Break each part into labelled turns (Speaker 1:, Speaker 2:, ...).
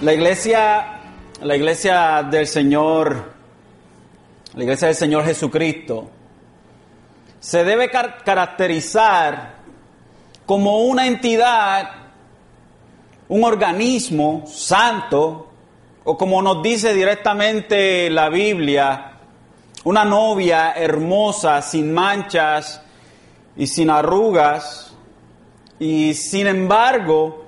Speaker 1: La iglesia, la iglesia del Señor, la iglesia del Señor Jesucristo, se debe car- caracterizar como una entidad, un organismo santo, o como nos dice directamente la Biblia, una novia hermosa, sin manchas y sin arrugas, y sin embargo,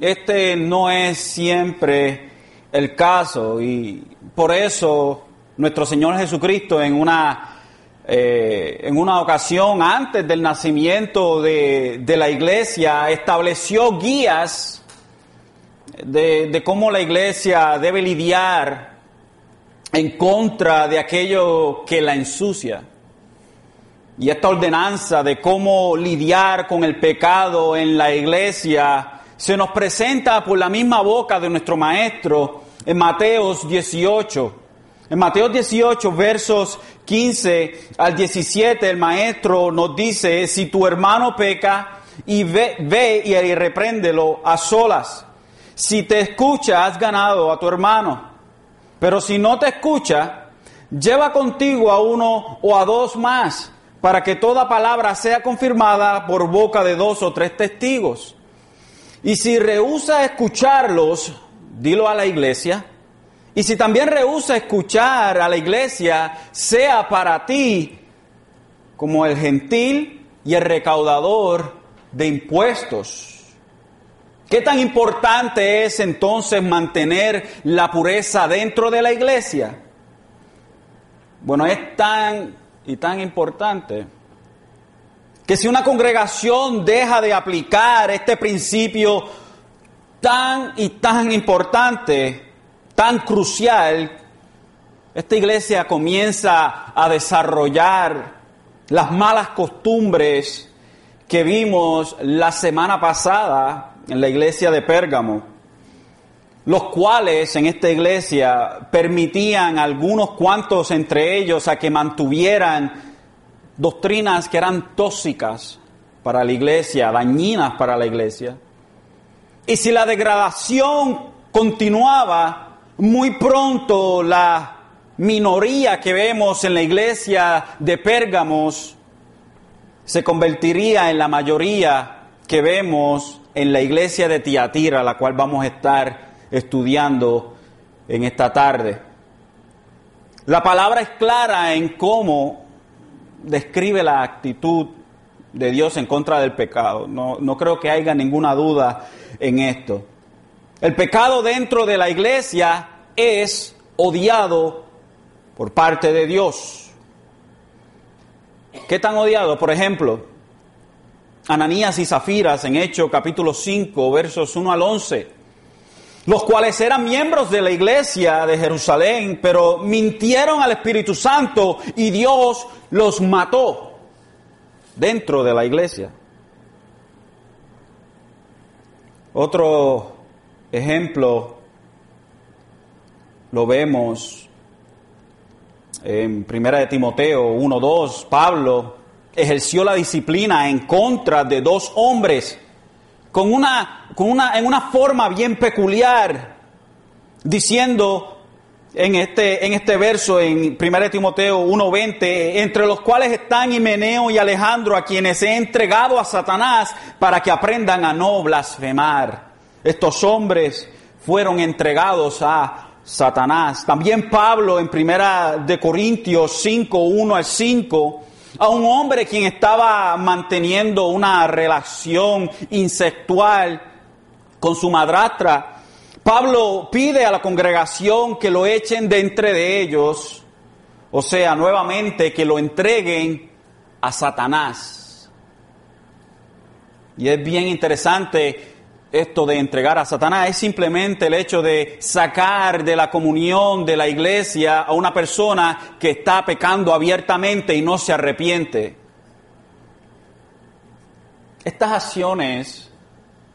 Speaker 1: este no es siempre el caso y por eso nuestro Señor Jesucristo en una, eh, en una ocasión antes del nacimiento de, de la iglesia estableció guías de, de cómo la iglesia debe lidiar en contra de aquello que la ensucia. Y esta ordenanza de cómo lidiar con el pecado en la iglesia se nos presenta por la misma boca de nuestro maestro en Mateos 18. En Mateo 18, versos 15 al 17, el maestro nos dice, si tu hermano peca, y ve, ve y repréndelo a solas. Si te escucha, has ganado a tu hermano. Pero si no te escucha, lleva contigo a uno o a dos más, para que toda palabra sea confirmada por boca de dos o tres testigos. Y si rehúsa escucharlos, dilo a la iglesia. Y si también rehúsa escuchar a la iglesia, sea para ti como el gentil y el recaudador de impuestos. ¿Qué tan importante es entonces mantener la pureza dentro de la iglesia? Bueno, es tan y tan importante que si una congregación deja de aplicar este principio tan y tan importante, tan crucial, esta iglesia comienza a desarrollar las malas costumbres que vimos la semana pasada en la iglesia de Pérgamo, los cuales en esta iglesia permitían a algunos cuantos entre ellos a que mantuvieran doctrinas que eran tóxicas para la iglesia, dañinas para la iglesia. Y si la degradación continuaba, muy pronto la minoría que vemos en la iglesia de Pérgamos se convertiría en la mayoría que vemos en la iglesia de Tiatira, la cual vamos a estar estudiando en esta tarde. La palabra es clara en cómo describe la actitud de Dios en contra del pecado. No, no, creo que haya ninguna duda en esto. El pecado dentro de la iglesia es odiado por parte de Dios. ¿Qué tan odiado? Por ejemplo, Ananías y Zafiras en Hechos capítulo 5, versos 1 al 11, los cuales eran miembros de la iglesia de Jerusalén, pero mintieron al Espíritu Santo y Dios los mató dentro de la iglesia. Otro ejemplo lo vemos en Primera de Timoteo 1:2, Pablo ejerció la disciplina en contra de dos hombres con una, con una, en una forma bien peculiar, diciendo en este, en este verso, en 1 Timoteo 1.20, entre los cuales están Himeneo y Alejandro, a quienes he entregado a Satanás para que aprendan a no blasfemar. Estos hombres fueron entregados a Satanás. También Pablo en 1 de Corintios 5, 1 al 5, a un hombre quien estaba manteniendo una relación insexual con su madrastra, Pablo pide a la congregación que lo echen de entre de ellos, o sea, nuevamente que lo entreguen a Satanás. Y es bien interesante esto de entregar a Satanás, es simplemente el hecho de sacar de la comunión de la iglesia a una persona que está pecando abiertamente y no se arrepiente. Estas acciones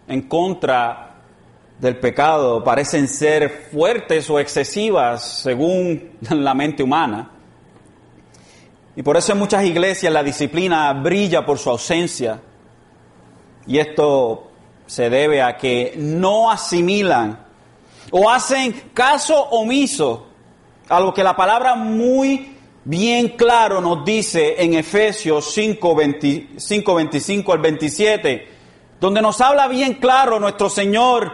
Speaker 1: en contra del pecado parecen ser fuertes o excesivas según la mente humana. Y por eso en muchas iglesias la disciplina brilla por su ausencia. Y esto se debe a que no asimilan o hacen caso omiso a lo que la palabra muy bien claro nos dice en Efesios 5, 25 al 27, donde nos habla bien claro nuestro Señor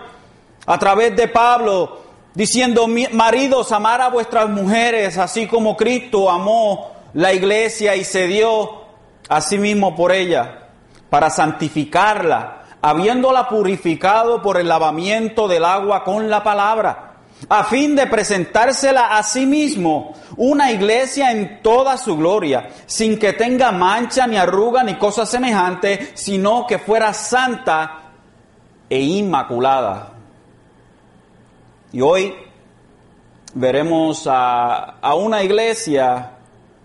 Speaker 1: a través de Pablo, diciendo, maridos, amar a vuestras mujeres, así como Cristo amó la iglesia y se dio a sí mismo por ella, para santificarla, habiéndola purificado por el lavamiento del agua con la palabra a fin de presentársela a sí mismo, una iglesia en toda su gloria, sin que tenga mancha ni arruga ni cosa semejante, sino que fuera santa e inmaculada. Y hoy veremos a, una iglesia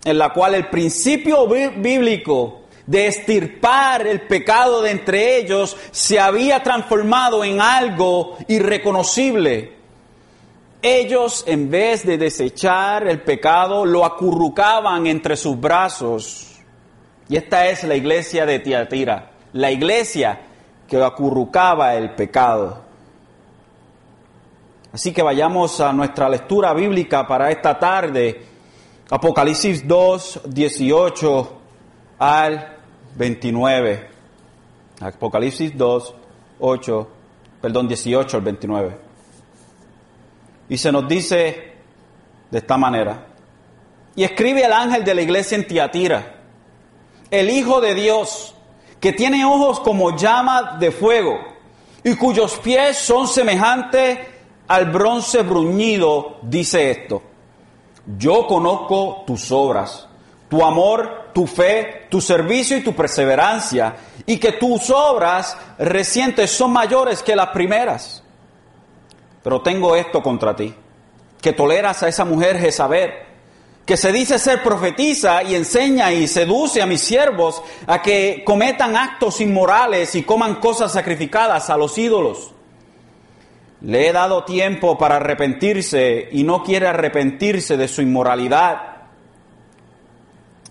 Speaker 1: en la cual el principio bíblico de estirpar el pecado de entre ellos se había transformado en algo irreconocible ellos, en vez de desechar el pecado, lo acurrucaban entre sus brazos. Y esta es la iglesia de Tiatira, la iglesia que acurrucaba el pecado. Así que vayamos a nuestra lectura bíblica para esta tarde, Apocalipsis 2, 18 al 29. Apocalipsis 2, 8, perdón, 18 al 29. Y se nos dice de esta manera. Y escribe el ángel de la iglesia en Tiatira, el Hijo de Dios, que tiene ojos como llama de fuego y cuyos pies son semejantes al bronce bruñido, dice esto. Yo conozco tus obras, tu amor, tu fe, tu servicio y tu perseverancia, y que tus obras recientes son mayores que las primeras. Pero tengo esto contra ti, que toleras a esa mujer Jezabel, que se dice ser profetiza y enseña y seduce a mis siervos a que cometan actos inmorales y coman cosas sacrificadas a los ídolos. Le he dado tiempo para arrepentirse y no quiere arrepentirse de su inmoralidad.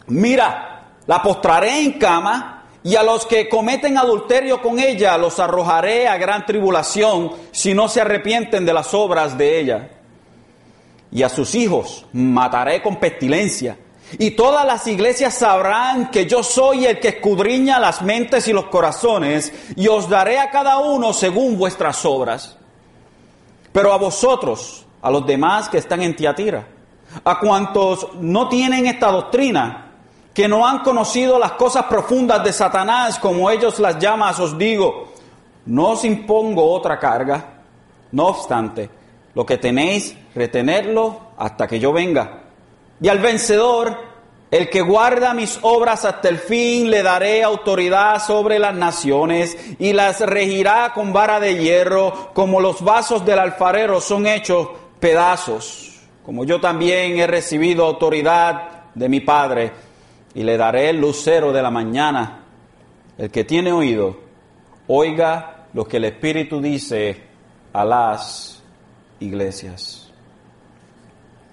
Speaker 1: Mira, la postraré en cama y a los que cometen adulterio con ella los arrojaré a gran tribulación si no se arrepienten de las obras de ella. Y a sus hijos mataré con pestilencia. Y todas las iglesias sabrán que yo soy el que escudriña las mentes y los corazones, y os daré a cada uno según vuestras obras. Pero a vosotros, a los demás que están en Tiatira, a cuantos no tienen esta doctrina, que no han conocido las cosas profundas de Satanás, como ellos las llaman, os digo, no os impongo otra carga, no obstante, lo que tenéis, retenerlo hasta que yo venga. Y al vencedor, el que guarda mis obras hasta el fin, le daré autoridad sobre las naciones y las regirá con vara de hierro, como los vasos del alfarero son hechos pedazos, como yo también he recibido autoridad de mi Padre y le daré el lucero de la mañana. El que tiene oído, oiga lo que el Espíritu dice a las iglesias.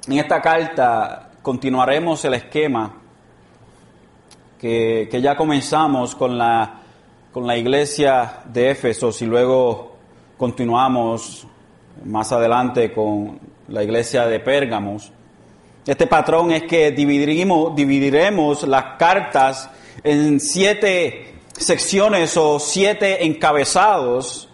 Speaker 1: En esta carta continuaremos el esquema que, ya comenzamos con la, con la iglesia de Éfesos y luego continuamos más adelante con la iglesia de Pérgamos. Este patrón es que dividiremos, dividiremos las cartas en siete secciones o siete encabezados.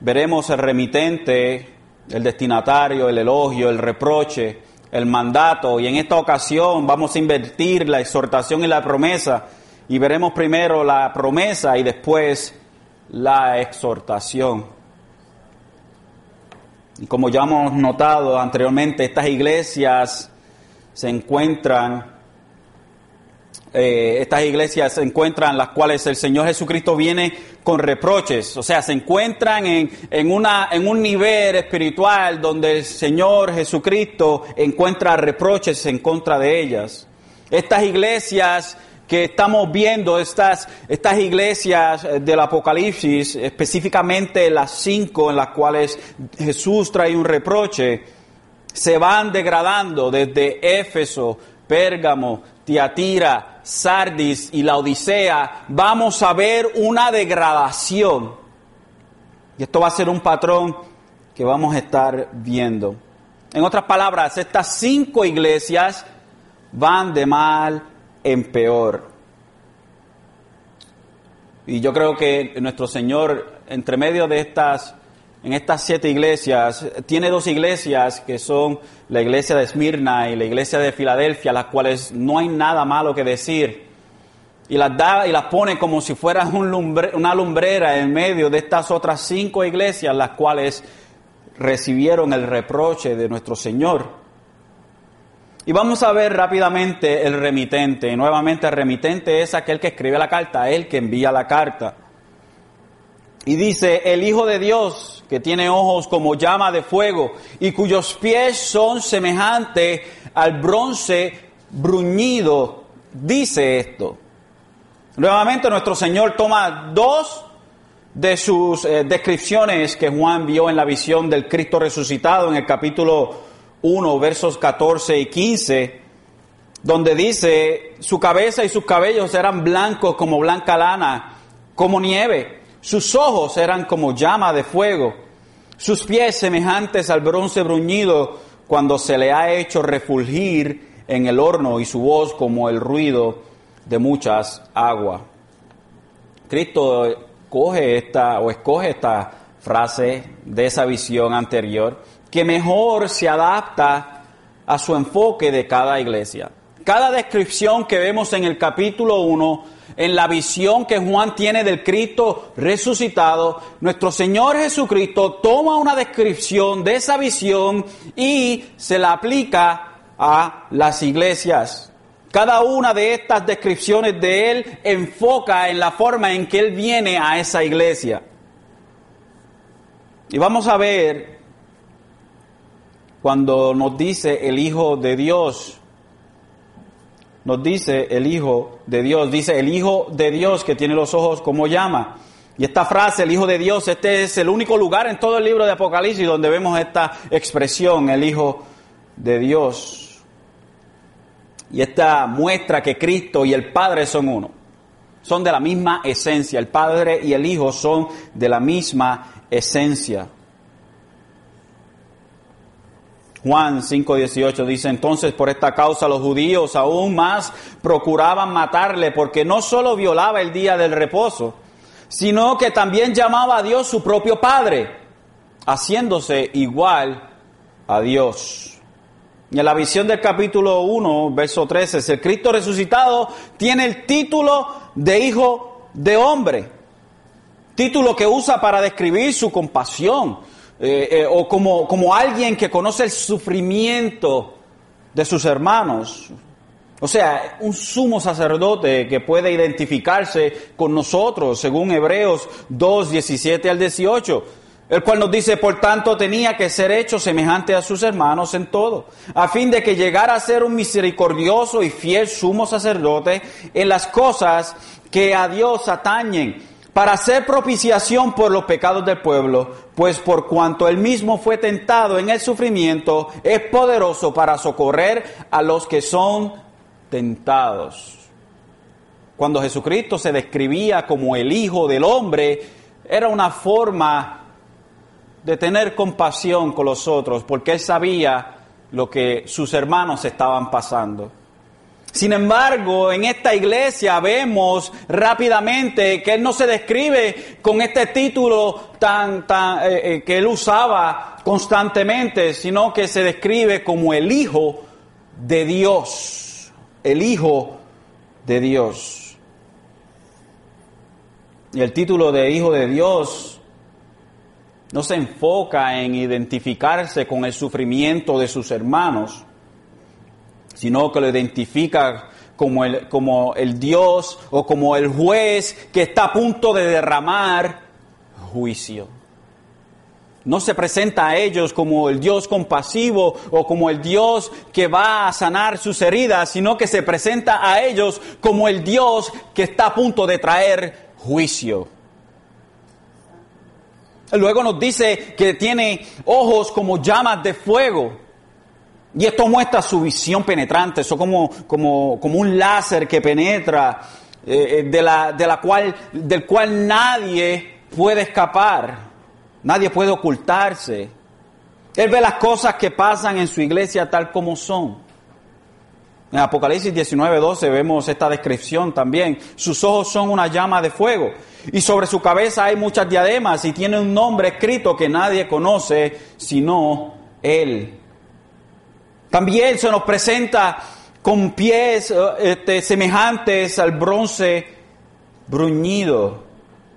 Speaker 1: Veremos el remitente, el destinatario, el elogio, el reproche, el mandato y en esta ocasión vamos a invertir la exhortación y la promesa y veremos primero la promesa y después la exhortación. Y como ya hemos notado anteriormente, estas iglesias se encuentran, eh, estas iglesias se encuentran las cuales el Señor Jesucristo viene con reproches, o sea, se encuentran en, en, una, en un nivel espiritual donde el Señor Jesucristo encuentra reproches en contra de ellas. Estas iglesias que estamos viendo, estas, estas iglesias eh, del Apocalipsis, específicamente las cinco en las cuales Jesús trae un reproche, se van degradando desde Éfeso, Pérgamo, Tiatira, Sardis y la Odisea. Vamos a ver una degradación. Y esto va a ser un patrón que vamos a estar viendo. En otras palabras, estas cinco iglesias van de mal en peor. Y yo creo que nuestro Señor, entre medio de estas, en estas siete iglesias, tiene dos iglesias que son la iglesia de Esmirna y la iglesia de Filadelfia, las cuales no hay nada malo que decir. Y las da y las pone como si fueran una lumbrera en medio de estas otras cinco iglesias, las cuales recibieron el reproche de nuestro Señor. Y vamos a ver rápidamente el remitente. Nuevamente el remitente es aquel que escribe la carta, el que envía la carta. Y dice, el Hijo de Dios, que tiene ojos como llama de fuego y cuyos pies son semejantes al bronce bruñido, dice esto. Nuevamente nuestro Señor toma dos de sus eh, descripciones que Juan vio en la visión del Cristo resucitado en el capítulo 1, versos 14 y 15, donde dice, su cabeza y sus cabellos eran blancos como blanca lana, como nieve, sus ojos eran como llama de fuego, sus pies semejantes al bronce bruñido cuando se le ha hecho refulgir en el horno y su voz como el ruido de muchas aguas. Cristo coge esta o escoge esta frase de esa visión anterior que mejor se adapta a su enfoque de cada iglesia. Cada descripción que vemos en el capítulo 1, en la visión que Juan tiene del Cristo resucitado, nuestro Señor Jesucristo toma una descripción de esa visión y se la aplica a las iglesias. Cada una de estas descripciones de Él enfoca en la forma en que Él viene a esa iglesia. Y vamos a ver cuando nos dice el Hijo de Dios, nos dice el Hijo de Dios, dice el Hijo de Dios que tiene los ojos como llama. Y esta frase, el Hijo de Dios, este es el único lugar en todo el libro de Apocalipsis donde vemos esta expresión, el Hijo de Dios. Y esta muestra que Cristo y el Padre son uno. Son de la misma esencia. El Padre y el Hijo son de la misma esencia. Juan 5:18 dice, entonces por esta causa los judíos aún más procuraban matarle porque no solo violaba el día del reposo, sino que también llamaba a Dios su propio Padre, haciéndose igual a Dios. Y en la visión del capítulo 1, verso 13, el Cristo resucitado tiene el título de Hijo de Hombre, título que usa para describir su compasión, eh, eh, o como, como alguien que conoce el sufrimiento de sus hermanos. O sea, un sumo sacerdote que puede identificarse con nosotros, según Hebreos 2, 17 al 18 el cual nos dice, por tanto, tenía que ser hecho semejante a sus hermanos en todo, a fin de que llegara a ser un misericordioso y fiel sumo sacerdote en las cosas que a Dios atañen, para hacer propiciación por los pecados del pueblo, pues por cuanto él mismo fue tentado en el sufrimiento, es poderoso para socorrer a los que son tentados. Cuando Jesucristo se describía como el Hijo del Hombre, era una forma de tener compasión con los otros, porque él sabía lo que sus hermanos estaban pasando. Sin embargo, en esta iglesia vemos rápidamente que él no se describe con este título tan, tan eh, eh, que él usaba constantemente, sino que se describe como el Hijo de Dios, el Hijo de Dios. Y el título de Hijo de Dios no se enfoca en identificarse con el sufrimiento de sus hermanos, sino que lo identifica como el, como el Dios o como el juez que está a punto de derramar juicio. No se presenta a ellos como el Dios compasivo o como el Dios que va a sanar sus heridas, sino que se presenta a ellos como el Dios que está a punto de traer juicio. Luego nos dice que tiene ojos como llamas de fuego. Y esto muestra su visión penetrante, eso como, como, como un láser que penetra, eh, eh, de, la, de la cual, del cual nadie puede escapar, nadie puede ocultarse. Él ve las cosas que pasan en su iglesia tal como son. En Apocalipsis 19, 12 vemos esta descripción también. Sus ojos son una llama de fuego y sobre su cabeza hay muchas diademas y tiene un nombre escrito que nadie conoce sino Él. También se nos presenta con pies eh, este, semejantes al bronce bruñido.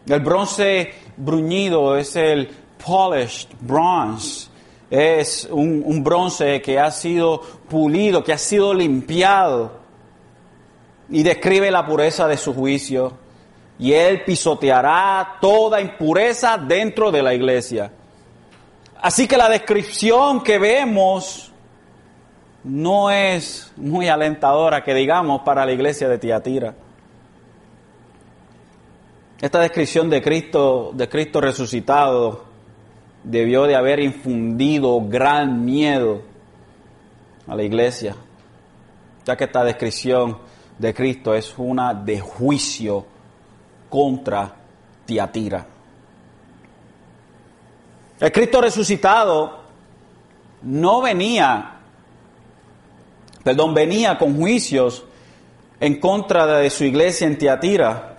Speaker 1: El bronce bruñido es el polished bronze. Es un, un bronce que ha sido pulido, que ha sido limpiado. Y describe la pureza de su juicio. Y él pisoteará toda impureza dentro de la iglesia. Así que la descripción que vemos no es muy alentadora, que digamos, para la iglesia de Tiatira. Esta descripción de Cristo, de Cristo resucitado, debió de haber infundido gran miedo a la iglesia, ya que esta descripción de Cristo es una de juicio contra Tiatira. El Cristo resucitado no venía, perdón, venía con juicios en contra de su iglesia en Tiatira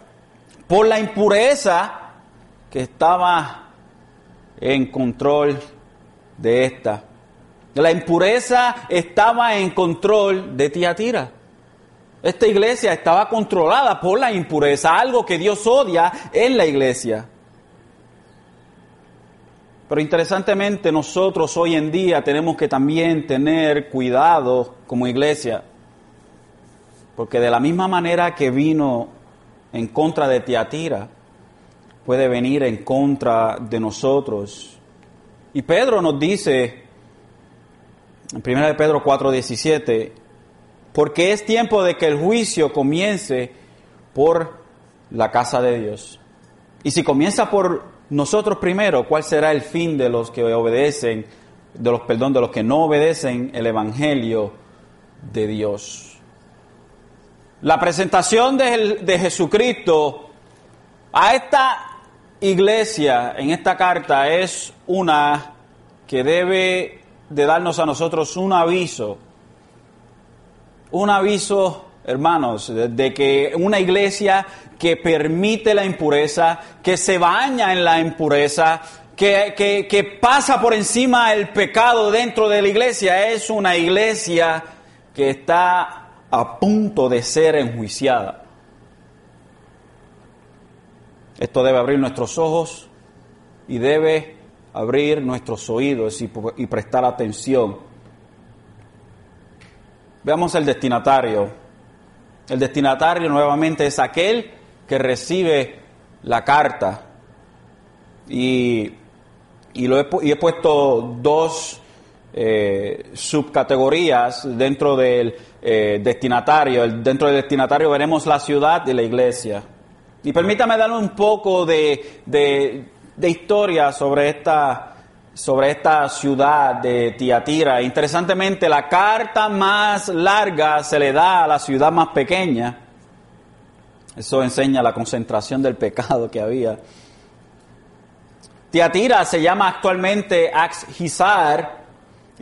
Speaker 1: por la impureza que estaba en control de esta. La impureza estaba en control de Tiatira. Esta iglesia estaba controlada por la impureza, algo que Dios odia en la iglesia. Pero interesantemente nosotros hoy en día tenemos que también tener cuidado como iglesia, porque de la misma manera que vino en contra de Tiatira, puede venir en contra de nosotros. Y Pedro nos dice, en 1 de Pedro 4:17, porque es tiempo de que el juicio comience por la casa de Dios. Y si comienza por nosotros primero, ¿cuál será el fin de los que obedecen, de los perdón, de los que no obedecen el evangelio de Dios? La presentación de, Jesucristo a esta iglesia en esta carta es una que debe de darnos a nosotros un aviso, un aviso, hermanos, de, que una iglesia que permite la impureza, que se baña en la impureza, que, que, pasa por encima el pecado dentro de la iglesia, es una iglesia que está a punto de ser enjuiciada. Esto debe abrir nuestros ojos y debe abrir nuestros oídos y, prestar atención. Veamos el destinatario. El destinatario nuevamente es aquel que recibe la carta. Y, lo he, puesto dos eh, subcategorías dentro del eh, destinatario. Dentro del destinatario veremos la ciudad y la iglesia. Y permítame darle un poco de, historia sobre esta, sobre esta ciudad de Tiatira. Interesantemente, la carta más larga se le da a la ciudad más pequeña. Eso enseña la concentración del pecado que había. Tiatira se llama actualmente Axhizar,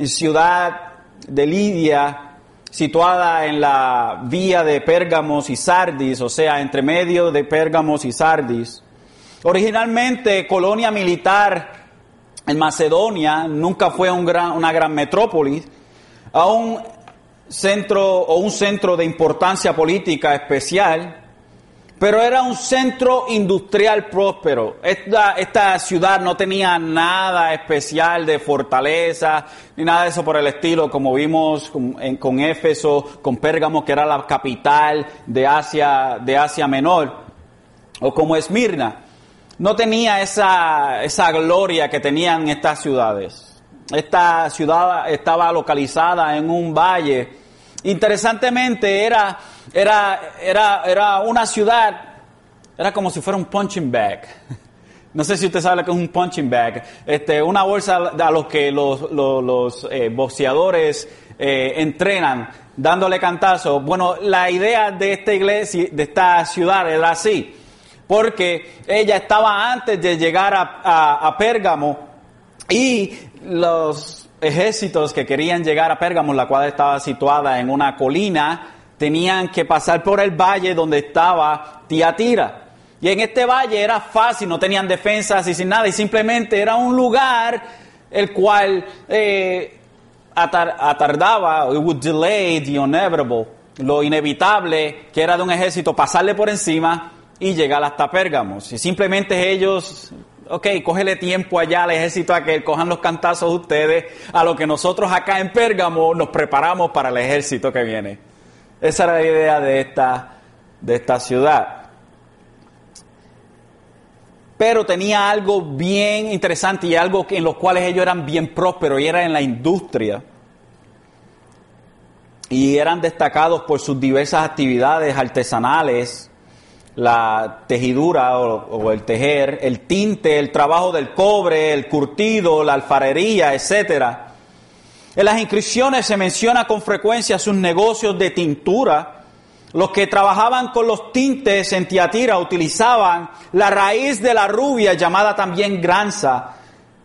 Speaker 1: ciudad de Lidia, situada en la vía de Pérgamos y Sardis, o sea, entre medio de Pérgamos y Sardis. Originalmente colonia militar en Macedonia, nunca fue una gran metrópolis, a un centro o un centro de importancia política especial, pero era un centro industrial próspero. Esta, ciudad no tenía nada especial de fortaleza, ni nada de eso por el estilo, como vimos con, con Éfeso, con Pérgamo, que era la capital de Asia, de Asia Menor, o como Esmirna. No tenía esa, esa gloria que tenían estas ciudades. Esta ciudad estaba localizada en un valle. Interesantemente, era era, era, era una ciudad, era como si fuera un punching bag. No sé si usted sabe lo que es un punching bag. Este, una bolsa a los que los, los, eh, boxeadores eh, entrenan, dándole cantazo. Bueno, la idea de esta iglesia, de esta ciudad era así, porque ella estaba antes de llegar a, Pérgamo y los ejércitos que querían llegar a Pérgamo, la cual estaba situada en una colina, tenían que pasar por el valle donde estaba Tiatira. Y en este valle era fácil, no tenían defensas y sin nada, y simplemente era un lugar el cual eh, atardaba, it would delay the inevitable, lo inevitable que era de un ejército pasarle por encima y llegar hasta Pérgamo. Y simplemente ellos, ok, cógele tiempo allá al ejército a que cojan los cantazos ustedes, a lo que nosotros acá en Pérgamo nos preparamos para el ejército que viene. Esa era la idea de esta, de esta ciudad pero tenía algo bien interesante y algo en los cuales ellos eran bien prósperos y era en la industria. Y eran destacados por sus diversas actividades artesanales, la tejidura o, el tejer, el tinte, el trabajo del cobre, el curtido, la alfarería, etcétera. En las inscripciones se menciona con frecuencia sus negocios de tintura, los que trabajaban con los tintes en Tiatira utilizaban la raíz de la rubia llamada también granza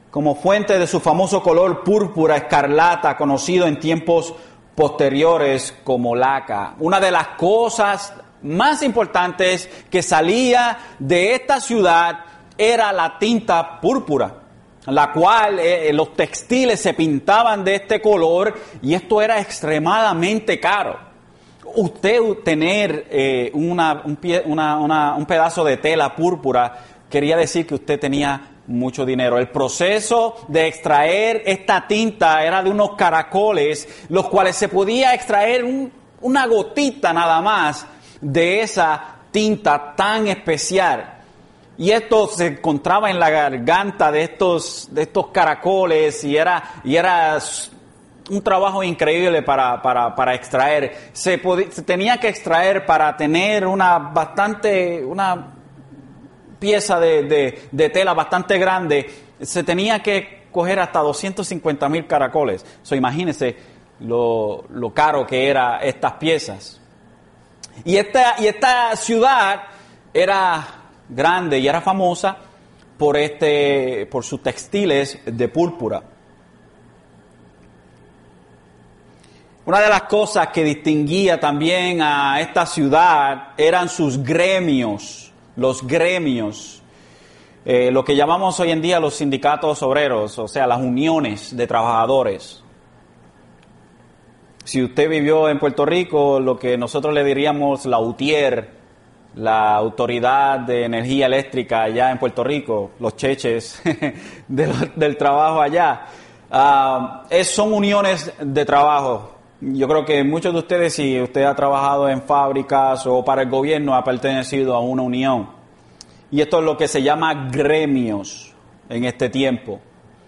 Speaker 1: como fuente de su famoso color púrpura escarlata conocido en tiempos posteriores como laca. Una de las cosas más importantes que salía de esta ciudad era la tinta púrpura, la cual eh, los textiles se pintaban de este color y esto era extremadamente caro usted tener eh, una, un, un pedazo de tela púrpura quería decir que usted tenía mucho dinero. El proceso de extraer esta tinta era de unos caracoles, los cuales se podía extraer una gotita nada más de esa tinta tan especial. Y esto se encontraba en la garganta de estos, de estos caracoles y era, y era un trabajo increíble para, para, para extraer. Se, tenía que extraer para tener una bastante, una pieza de, de, tela bastante grande. Se tenía que coger hasta 250 mil caracoles. So, imagínense lo, lo, caro que eran estas piezas. Y esta, y esta ciudad era grande y era famosa por, este, por sus textiles de púrpura. Una de las cosas que distinguía también a esta ciudad eran sus gremios, los gremios, eh, lo que llamamos hoy en día los sindicatos obreros, o sea, las uniones de trabajadores. Si usted vivió en Puerto Rico, lo que nosotros le diríamos la UTIER, la Autoridad de Energía Eléctrica allá en Puerto Rico, los cheches del trabajo allá, ah, son uniones de trabajo yo creo que muchos de ustedes, si usted ha trabajado en fábricas o para el gobierno, ha pertenecido a una unión. Y esto es lo que se llama gremios en este tiempo.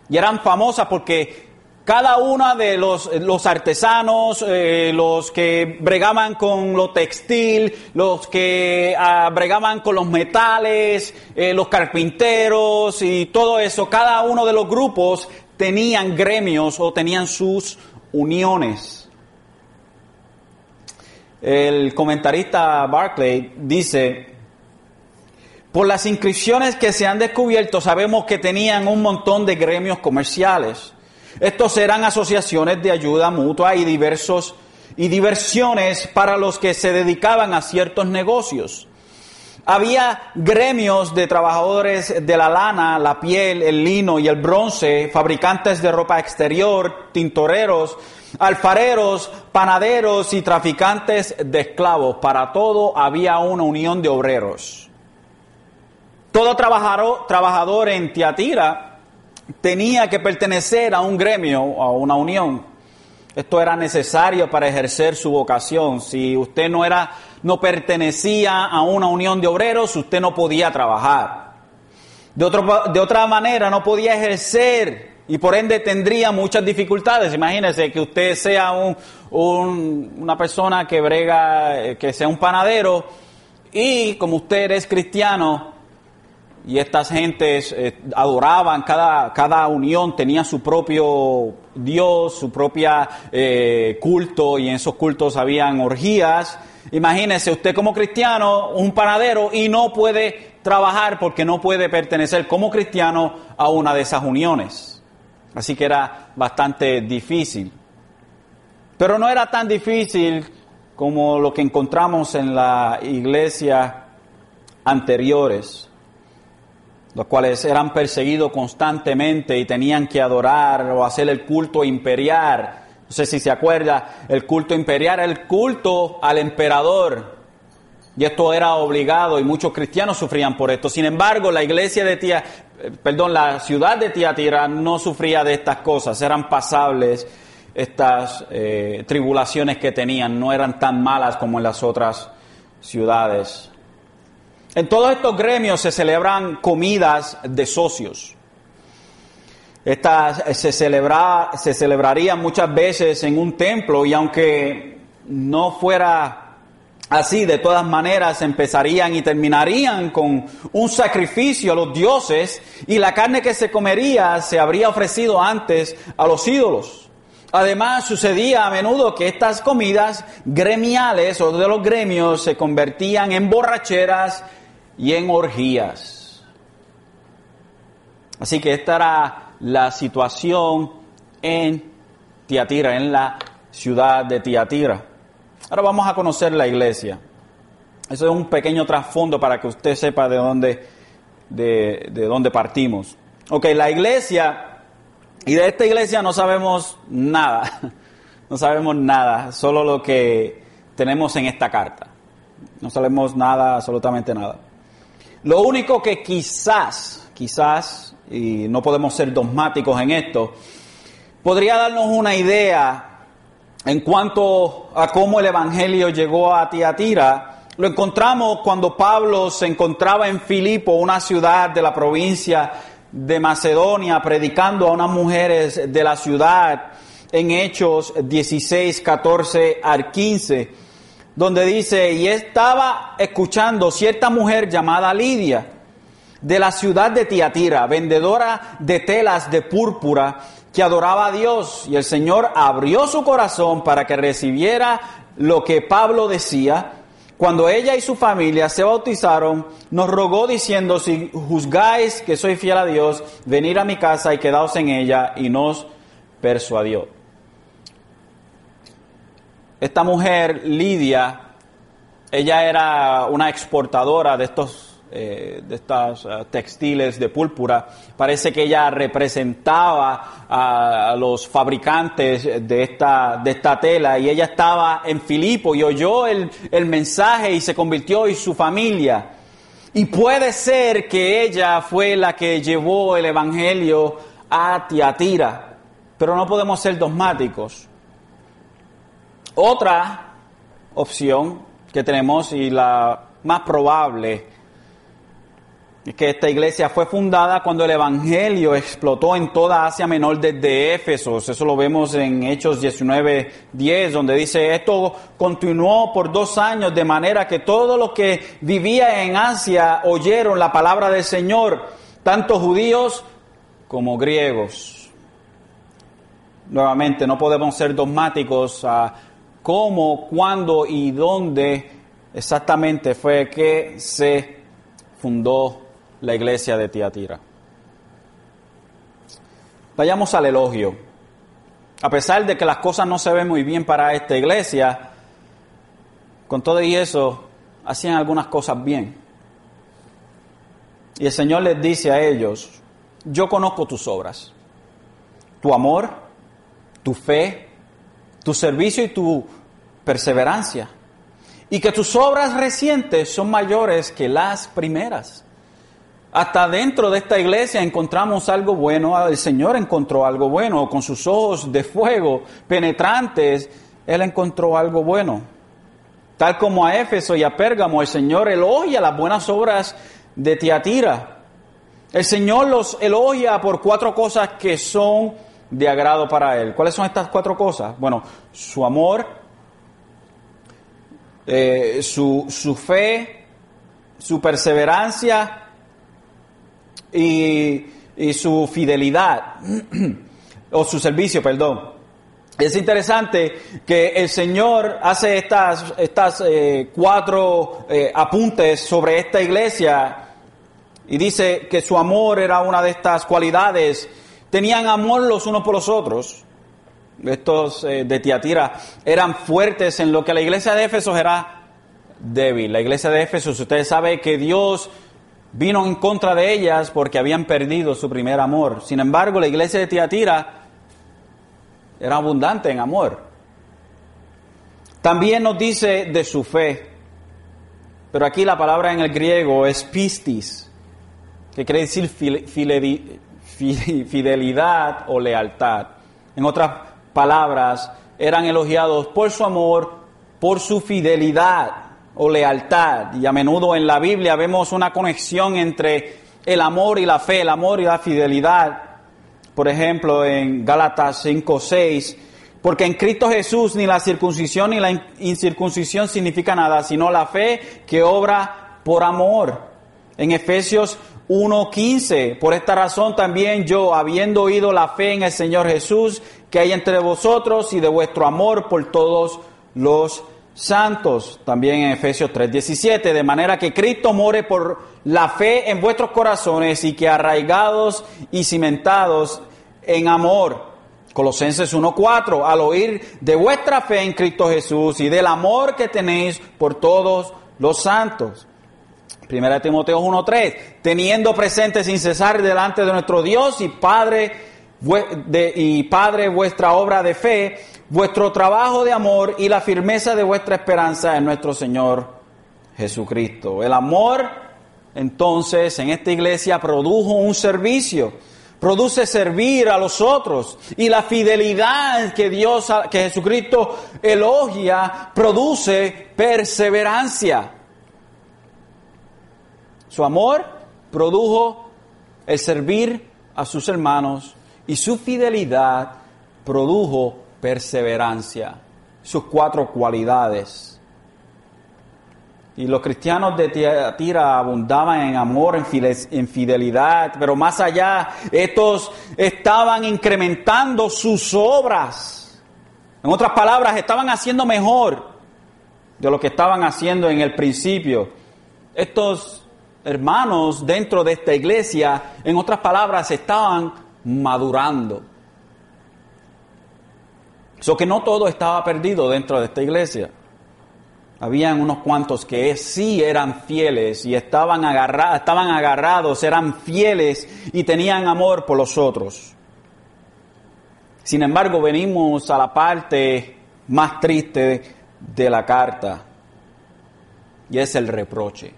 Speaker 1: Y eran famosas porque cada uno de los, los artesanos, eh, los que bregaban con lo textil, los que ah, bregaban con los metales, eh, los carpinteros y todo eso, cada uno de los grupos tenían gremios o tenían sus uniones. El comentarista Barclay dice, por las inscripciones que se han descubierto sabemos que tenían un montón de gremios comerciales. Estos eran asociaciones de ayuda mutua y diversos y diversiones para los que se dedicaban a ciertos negocios. Había gremios de trabajadores de la lana, la piel, el lino y el bronce, fabricantes de ropa exterior, tintoreros, alfareros, panaderos y traficantes de esclavos. Para todo había una unión de obreros. Todo trabajador, trabajador en Tiatira tenía que pertenecer a un gremio, a una unión. Esto era necesario para ejercer su vocación. Si usted no era, no pertenecía a una unión de obreros, usted no podía trabajar. De, otro, de otra manera, no podía ejercer y por ende tendría muchas dificultades. Imagínese que usted sea un, una persona que brega, eh, que sea un panadero y como usted es cristiano y estas gentes eh, adoraban, cada, cada unión tenía su propio Dios, su propia eh, culto y en esos cultos habían orgías. Imagínese usted como cristiano, un panadero y no puede trabajar porque no puede pertenecer como cristiano a una de esas uniones. Así que era bastante difícil. Pero no era tan difícil como lo que encontramos en la iglesia anteriores, los cuales eran perseguidos constantemente y tenían que adorar o hacer el culto imperial. No sé si se acuerda, el culto imperial, el culto al emperador. Y esto era obligado y muchos cristianos sufrían por esto. Sin embargo, la iglesia de Tía, eh, perdón, la ciudad de Tiatira no sufría de estas cosas, eran pasables estas eh, tribulaciones que tenían, no eran tan malas como en las otras ciudades. En todos estos gremios se celebran comidas de socios. Estas eh, se, celebra, se celebrarían muchas veces en un templo y aunque no fuera Así, de todas maneras, empezarían y terminarían con un sacrificio a los dioses y la carne que se comería se habría ofrecido antes a los ídolos. Además, sucedía a menudo que estas comidas gremiales o de los gremios se convertían en borracheras y en orgías. Así que esta era la situación en Tiatira, en la ciudad de Tiatira. Ahora vamos a conocer la iglesia. Eso es un pequeño trasfondo para que usted sepa de dónde, de, dónde partimos. Ok, la iglesia, y de esta iglesia no sabemos nada, no sabemos nada, solo lo que tenemos en esta carta. No sabemos nada, absolutamente nada. Lo único que quizás, quizás, y no podemos ser dogmáticos en esto, podría darnos una idea en cuanto a cómo el Evangelio llegó a Tiatira, lo encontramos cuando Pablo se encontraba en Filipo, una ciudad de la provincia de Macedonia, predicando a unas mujeres de la ciudad en Hechos 16, 14 al 15, donde dice, y estaba escuchando cierta mujer llamada Lidia, de la ciudad de Tiatira, vendedora de telas de púrpura, que adoraba a Dios y el Señor abrió su corazón para que recibiera lo que Pablo decía. Cuando ella y su familia se bautizaron, nos rogó diciendo, si juzgáis que soy fiel a Dios, venid a mi casa y quedaos en ella, y nos persuadió. Esta mujer, Lidia, ella era una exportadora de estos eh, de estas eh, textiles de púrpura. Parece que ella representaba a, los fabricantes de esta, de esta tela y ella estaba en Filipo y oyó el, el mensaje y se convirtió en su familia. Y puede ser que ella fue la que llevó el Evangelio a Tiatira, pero no podemos ser dogmáticos. Otra opción que tenemos y la más probable que esta iglesia fue fundada cuando el Evangelio explotó en toda Asia Menor desde Éfeso. Eso lo vemos en Hechos 19, 10, donde dice, esto continuó por dos años de manera que todos los que vivían en Asia oyeron la palabra del Señor, tanto judíos como griegos. Nuevamente, no podemos ser dogmáticos a cómo, cuándo y dónde exactamente fue que se fundó la iglesia de Tiatira. Vayamos al elogio. A pesar de que las cosas no se ven muy bien para esta iglesia, con todo y eso, hacían algunas cosas bien. Y el Señor les dice a ellos, yo conozco tus obras, tu amor, tu fe, tu servicio y tu perseverancia, y que tus obras recientes son mayores que las primeras. Hasta dentro de esta iglesia encontramos algo bueno, el Señor encontró algo bueno, con sus ojos de fuego penetrantes, Él encontró algo bueno. Tal como a Éfeso y a Pérgamo, el Señor elogia las buenas obras de Tiatira. El Señor los elogia por cuatro cosas que son de agrado para Él. ¿Cuáles son estas cuatro cosas? Bueno, su amor, eh, su, su fe, su perseverancia y, su fidelidad, o su servicio, perdón. Es interesante que el Señor hace estas, estas eh, cuatro eh, apuntes sobre esta iglesia y dice que su amor era una de estas cualidades tenían amor los unos por los otros. Estos eh, de Tiatira eran fuertes en lo que la iglesia de Éfeso era débil. La iglesia de Éfeso, ustedes saben que Dios vino en contra de ellas porque habían perdido su primer amor. Sin embargo, la iglesia de Tiatira era abundante en amor. También nos dice de su fe, pero aquí la palabra en el griego es pistis, que quiere decir fidelidad o lealtad. En otras palabras, eran elogiados por su amor, por su fidelidad o lealtad. Y a menudo en la Biblia vemos una conexión entre el amor y la fe, el amor y la fidelidad. Por ejemplo, en Gálatas 5, 6, porque en Cristo Jesús ni la circuncisión ni la incircuncisión significa nada, sino la fe que obra por amor. En Efesios 1.15, por esta razón también yo, habiendo oído la fe en el Señor Jesús que hay entre vosotros y de vuestro amor por todos los santos, también en Efesios 3:17, de manera que Cristo more por la fe en vuestros corazones y que arraigados y cimentados en amor. Colosenses 1:4, al oír de vuestra fe en Cristo Jesús y del amor que tenéis por todos los santos. Primera Timoteo 1:3, teniendo presente sin cesar delante de nuestro Dios y Padre y Padre vuestra obra de fe, vuestro trabajo de amor y la firmeza de vuestra esperanza en nuestro Señor Jesucristo. El amor, entonces, en esta iglesia produjo un servicio, produce servir a los otros y la fidelidad que Dios, que Jesucristo elogia, produce perseverancia. Su amor produjo el servir a sus hermanos y su fidelidad produjo perseverancia, sus cuatro cualidades. Y los cristianos de Tiatira abundaban en amor, en fidelidad, pero más allá, estos estaban incrementando sus obras. En otras palabras, estaban haciendo mejor de lo que estaban haciendo en el principio. Estos hermanos dentro de esta iglesia, en otras palabras, estaban madurando. So que no todo estaba perdido dentro de esta iglesia. Habían unos cuantos que sí eran fieles y estaban, agarrados, estaban agarrados, eran fieles y tenían amor por los otros. Sin embargo, venimos a la parte más triste de la carta y es el reproche,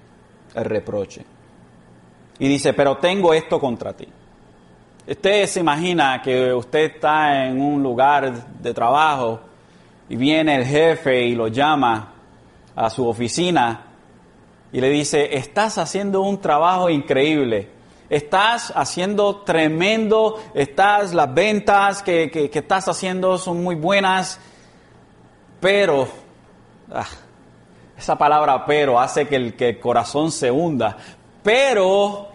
Speaker 1: reproche. Y dice, pero tengo esto contra ti. Usted se imagina que usted está en un lugar de trabajo y viene el jefe y lo llama a su oficina y le dice, estás haciendo un trabajo increíble, estás haciendo tremendo, estás, las ventas que, que, estás haciendo son muy buenas, pero, ah, esa palabra pero hace que el, que el corazón se hunda, pero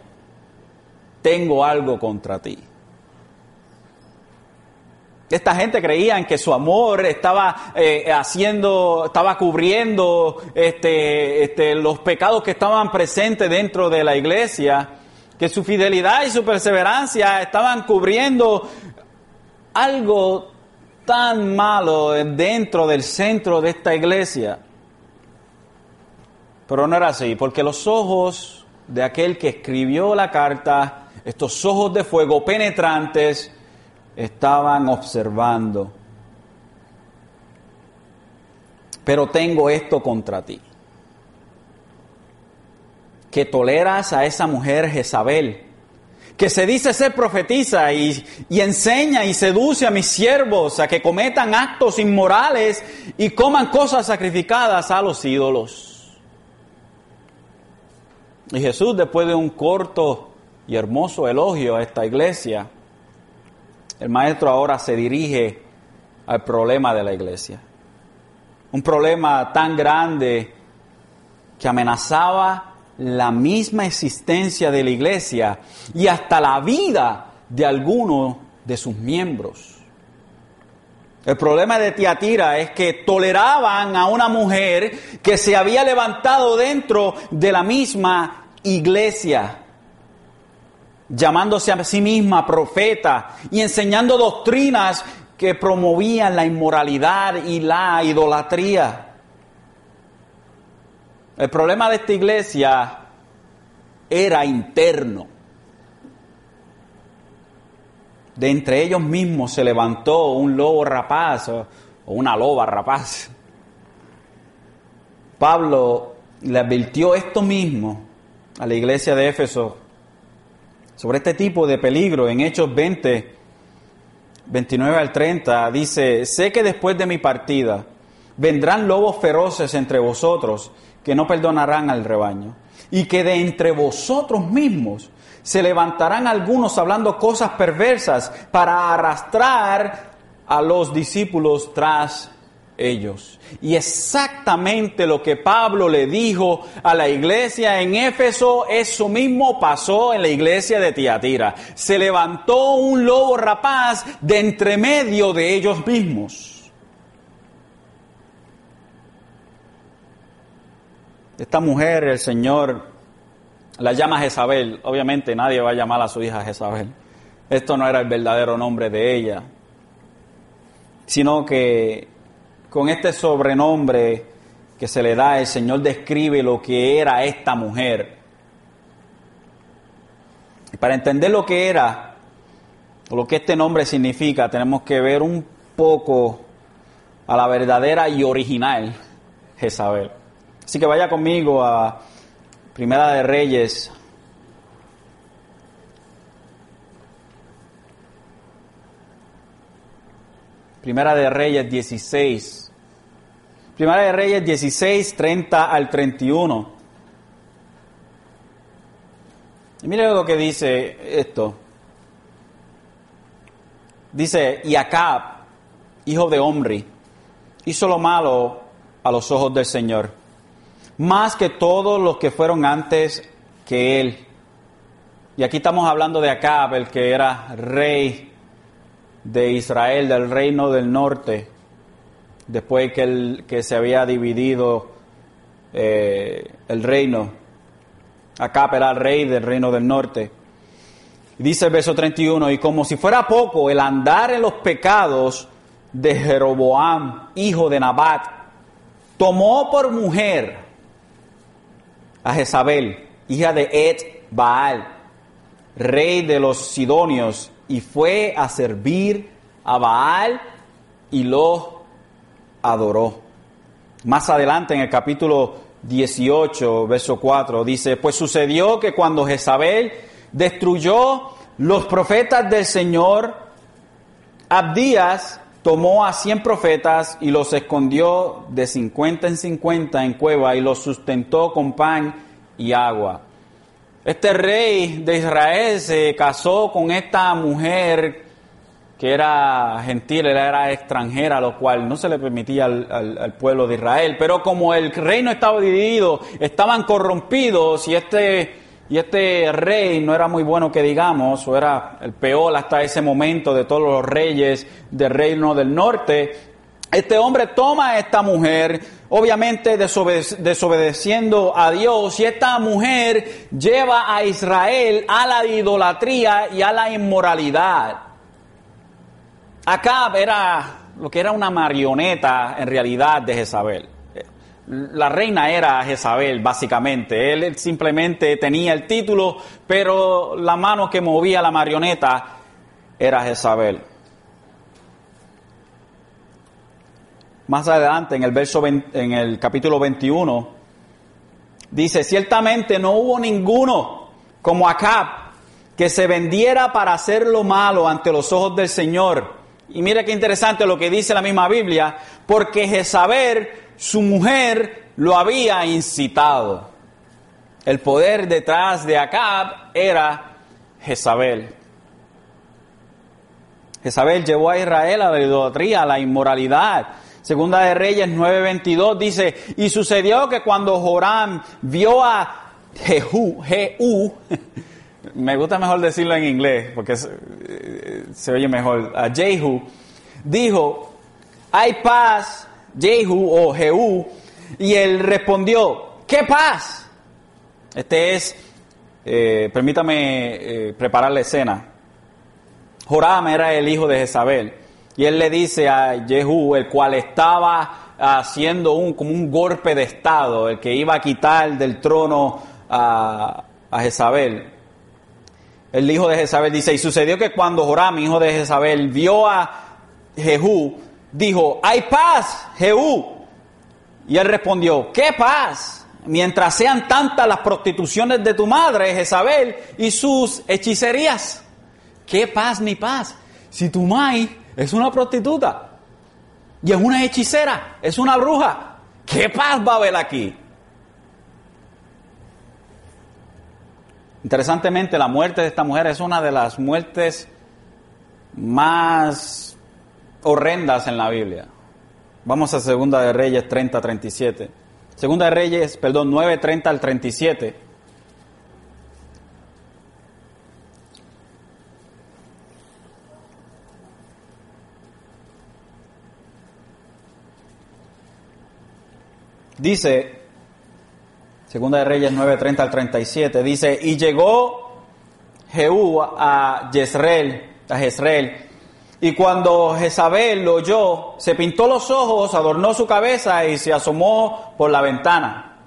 Speaker 1: tengo algo contra ti. Esta gente creían que su amor estaba eh, haciendo, estaba cubriendo este, este, los pecados que estaban presentes dentro de la iglesia, que su fidelidad y su perseverancia estaban cubriendo algo tan malo dentro del centro de esta iglesia. Pero no era así, porque los ojos de aquel que escribió la carta estos ojos de fuego penetrantes estaban observando. Pero tengo esto contra ti. Que toleras a esa mujer Jezabel, que se dice ser profetiza y, y, enseña y seduce a mis siervos a que cometan actos inmorales y coman cosas sacrificadas a los ídolos. Y Jesús, después de un corto y hermoso elogio a esta iglesia, el maestro ahora se dirige al problema de la iglesia. Un problema tan grande que amenazaba la misma existencia de la iglesia y hasta la vida de algunos de sus miembros. El problema de Tiatira es que toleraban a una mujer que se había levantado dentro de la misma iglesia. llamándose a sí misma profeta y enseñando doctrinas que promovían la inmoralidad y la idolatría. El problema de esta iglesia era interno. De entre ellos mismos se levantó un lobo rapaz o una loba rapaz. Pablo le advirtió esto mismo a la iglesia de Éfeso sobre este tipo de peligro en Hechos 20, 29 al 30. Dice, sé que después de mi partida vendrán lobos feroces entre vosotros que no perdonarán al rebaño y que de entre vosotros mismos se levantarán algunos hablando cosas perversas para arrastrar a los discípulos tras ellos. Y exactamente lo que Pablo le dijo a la iglesia en Éfeso, eso mismo pasó en la iglesia de Tiatira. Se levantó un lobo rapaz de entre medio de ellos mismos. Esta mujer, el Señor la llama Jezabel. Obviamente nadie va a llamar a su hija Jezabel. Esto no era el verdadero nombre de ella, sino que con este sobrenombre que se le da, el Señor describe lo que era esta mujer. Y para entender lo que era, o lo que este nombre significa, tenemos que ver un poco a la verdadera y original Jezabel. Así que vaya conmigo a Primera de Reyes. Primera de Reyes 16. Primera de Reyes 16, 30 al 31. Y mire lo que dice esto. Dice, y Acab, hijo de Omri, hizo lo malo a los ojos del Señor, más que todos los que fueron antes que él. Y aquí estamos hablando de Acab, el que era rey de Israel, del reino del norte después que, el, que se había dividido eh, el reino. Acá era el rey del reino del norte. Dice el verso 31, y como si fuera poco el andar en los pecados de Jeroboam, hijo de Nabat, tomó por mujer a Jezabel, hija de Et Baal, rey de los Sidonios, y fue a servir a Baal y lo adoró. Más adelante en el capítulo 18, verso 4, dice, pues sucedió que cuando Jezabel destruyó los profetas del Señor, Abdías tomó a cien profetas y los escondió de cincuenta en cincuenta en cueva y los sustentó con pan y agua. Este rey de Israel se casó con esta mujer que era gentil, era extranjera, lo cual no se le permitía al, pueblo de Israel. Pero como el reino estaba dividido, estaban corrompidos y este, y este rey no era muy bueno que digamos, o era el peor hasta ese momento de todos los reyes del reino del norte, este hombre toma a esta mujer, obviamente desobedeciendo a Dios, y esta mujer lleva a Israel a la idolatría y a la inmoralidad. Acab era lo que era una marioneta en realidad de Jezabel. La reina era Jezabel, básicamente. Él simplemente tenía el título, pero la mano que movía la marioneta era Jezabel. Más adelante, en el verso en el capítulo 21, dice: Ciertamente no hubo ninguno como Acab que se vendiera para hacer lo malo ante los ojos del Señor y mira qué interesante lo que dice la misma Biblia, porque Jezabel, su mujer, lo había incitado. El poder detrás de Acab era Jezabel. Jezabel llevó a Israel a la idolatría, a la inmoralidad. Segunda de Reyes 9:22 dice, y sucedió que cuando Joram vio a Jehú, Jehú me gusta mejor decirlo en inglés porque se, oye mejor. A Jehu dijo, hay paz, Jehu o Jehú, y él respondió, ¿qué paz? Este es eh, permítame eh, preparar la escena. Joram era el hijo de Jezabel. Y él le dice a Jehú, el cual estaba haciendo un, como un golpe de estado, el que iba a quitar del trono a, a Jezabel. El hijo de Jezabel dice, y sucedió que cuando Joram, hijo de Jezabel, vio a Jehú, dijo, hay paz, Jehú. Y él respondió, ¿qué paz? Mientras sean tantas las prostituciones de tu madre, Jezabel, y sus hechicerías. ¿Qué paz ni paz? Si tu mai es una prostituta y es una hechicera, es una bruja, ¿qué paz va a haber aquí? Interesantemente, la muerte de esta mujer es una de las muertes más horrendas en la Biblia. Vamos a Segunda de Reyes 30, 37. Segunda de Reyes, perdón, 9, 30 al 37. Dice, Segunda de Reyes 9, 30 al 37, dice, y llegó Jehú a Jezreel, a Jezreel, y cuando Jezabel lo oyó, se pintó los ojos, adornó su cabeza y se asomó por la ventana.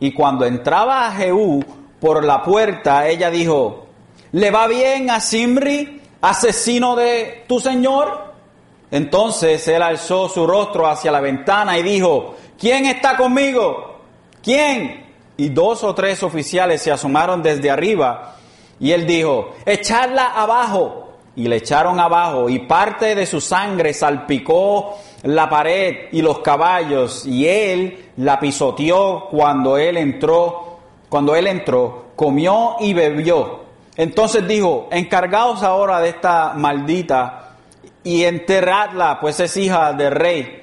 Speaker 1: Y cuando entraba a Jehú por la puerta, ella dijo, ¿le va bien a Simri, asesino de tu señor? Entonces él alzó su rostro hacia la ventana y dijo, ¿quién está conmigo? ¿Quién? Y dos o tres oficiales se asomaron desde arriba y él dijo, echadla abajo. Y le echaron abajo y parte de su sangre salpicó la pared y los caballos y él la pisoteó cuando él entró, cuando él entró, comió y bebió. Entonces dijo, encargaos ahora de esta maldita y enterradla, pues es hija del rey.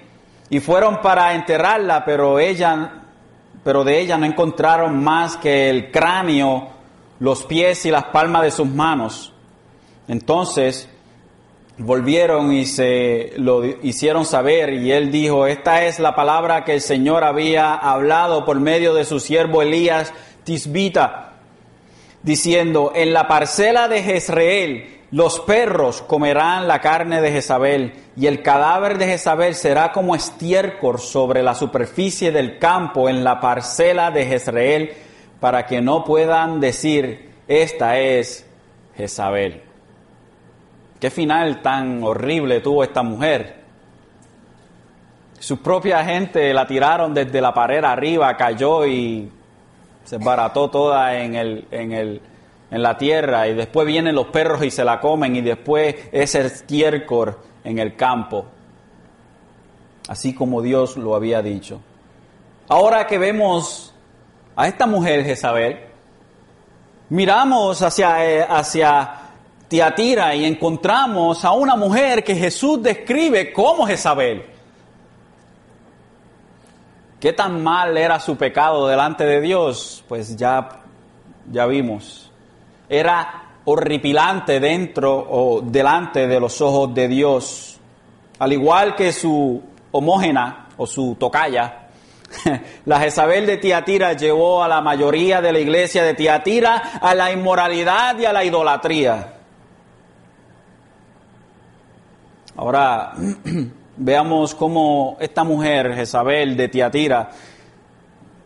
Speaker 1: Y fueron para enterrarla, pero ella, pero de ella no encontraron más que el cráneo, los pies y las palmas de sus manos. Entonces volvieron y se lo hicieron saber y él dijo, esta es la palabra que el Señor había hablado por medio de su siervo Elías Tisbita, diciendo, en la parcela de Jezreel los perros comerán la carne de Jezabel, y el cadáver de Jezabel será como estiércol sobre la superficie del campo en la parcela de Jezreel, para que no puedan decir, esta es Jezabel. Qué final tan horrible tuvo esta mujer. Su propia gente la tiraron desde la pared arriba, cayó y se barató toda en, el, en, el, en la tierra y después vienen los perros y se la comen y después es estiércol en el campo, así como Dios lo había dicho. Ahora que vemos a esta mujer Jezabel, miramos hacia, eh, hacia Tiatira y encontramos a una mujer que Jesús describe como Jezabel. ¿Qué tan mal era su pecado delante de Dios? Pues ya, ya vimos. Era horripilante dentro o delante de los ojos de Dios. Al igual que su homógena o su tocaya, la Jezabel de Tiatira llevó a la mayoría de la iglesia de Tiatira a la inmoralidad y a la idolatría. Ahora veamos cómo esta mujer, Jezabel de Tiatira,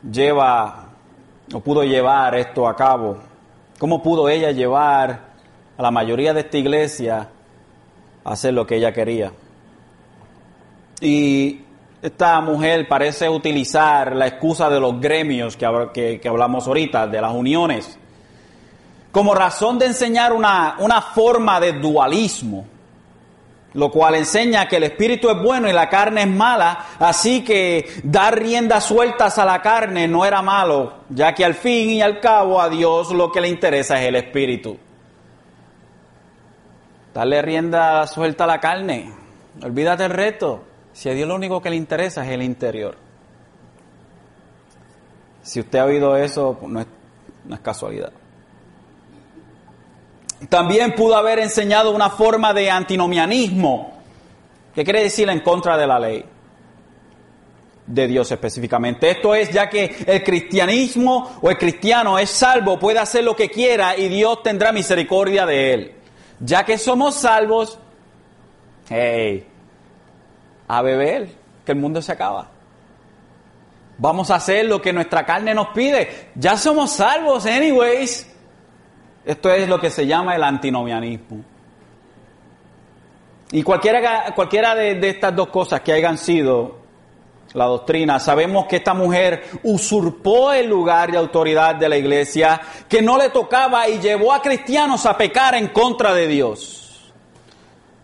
Speaker 1: lleva o pudo llevar esto a cabo. ¿Cómo pudo ella llevar a la mayoría de esta iglesia a hacer lo que ella quería? Y esta mujer parece utilizar la excusa de los gremios que, que, hablamos ahorita, de las uniones, como razón de enseñar una, una forma de dualismo lo cual enseña que el espíritu es bueno y la carne es mala, así que dar riendas sueltas a la carne no era malo, ya que al fin y al cabo a Dios lo que le interesa es el espíritu. Darle rienda suelta a la carne, olvídate el reto, si a Dios lo único que le interesa es el interior. Si usted ha oído eso, no es, no es casualidad. También pudo haber enseñado una forma de antinomianismo, que quiere decir en contra de la ley. de Dios específicamente. Esto es ya que el cristianismo o el cristiano es salvo, puede hacer lo que quiera y Dios tendrá misericordia de él. Ya que somos salvos, hey, a beber, que el mundo se acaba. Vamos a hacer lo que nuestra carne nos pide. Ya somos salvos, anyways. Esto es lo que se llama el antinomianismo. Y cualquiera, cualquiera de, de estas dos cosas que hayan sido la doctrina, sabemos que esta mujer usurpó el lugar de autoridad de la iglesia, que no le tocaba y llevó a cristianos a pecar en contra de Dios.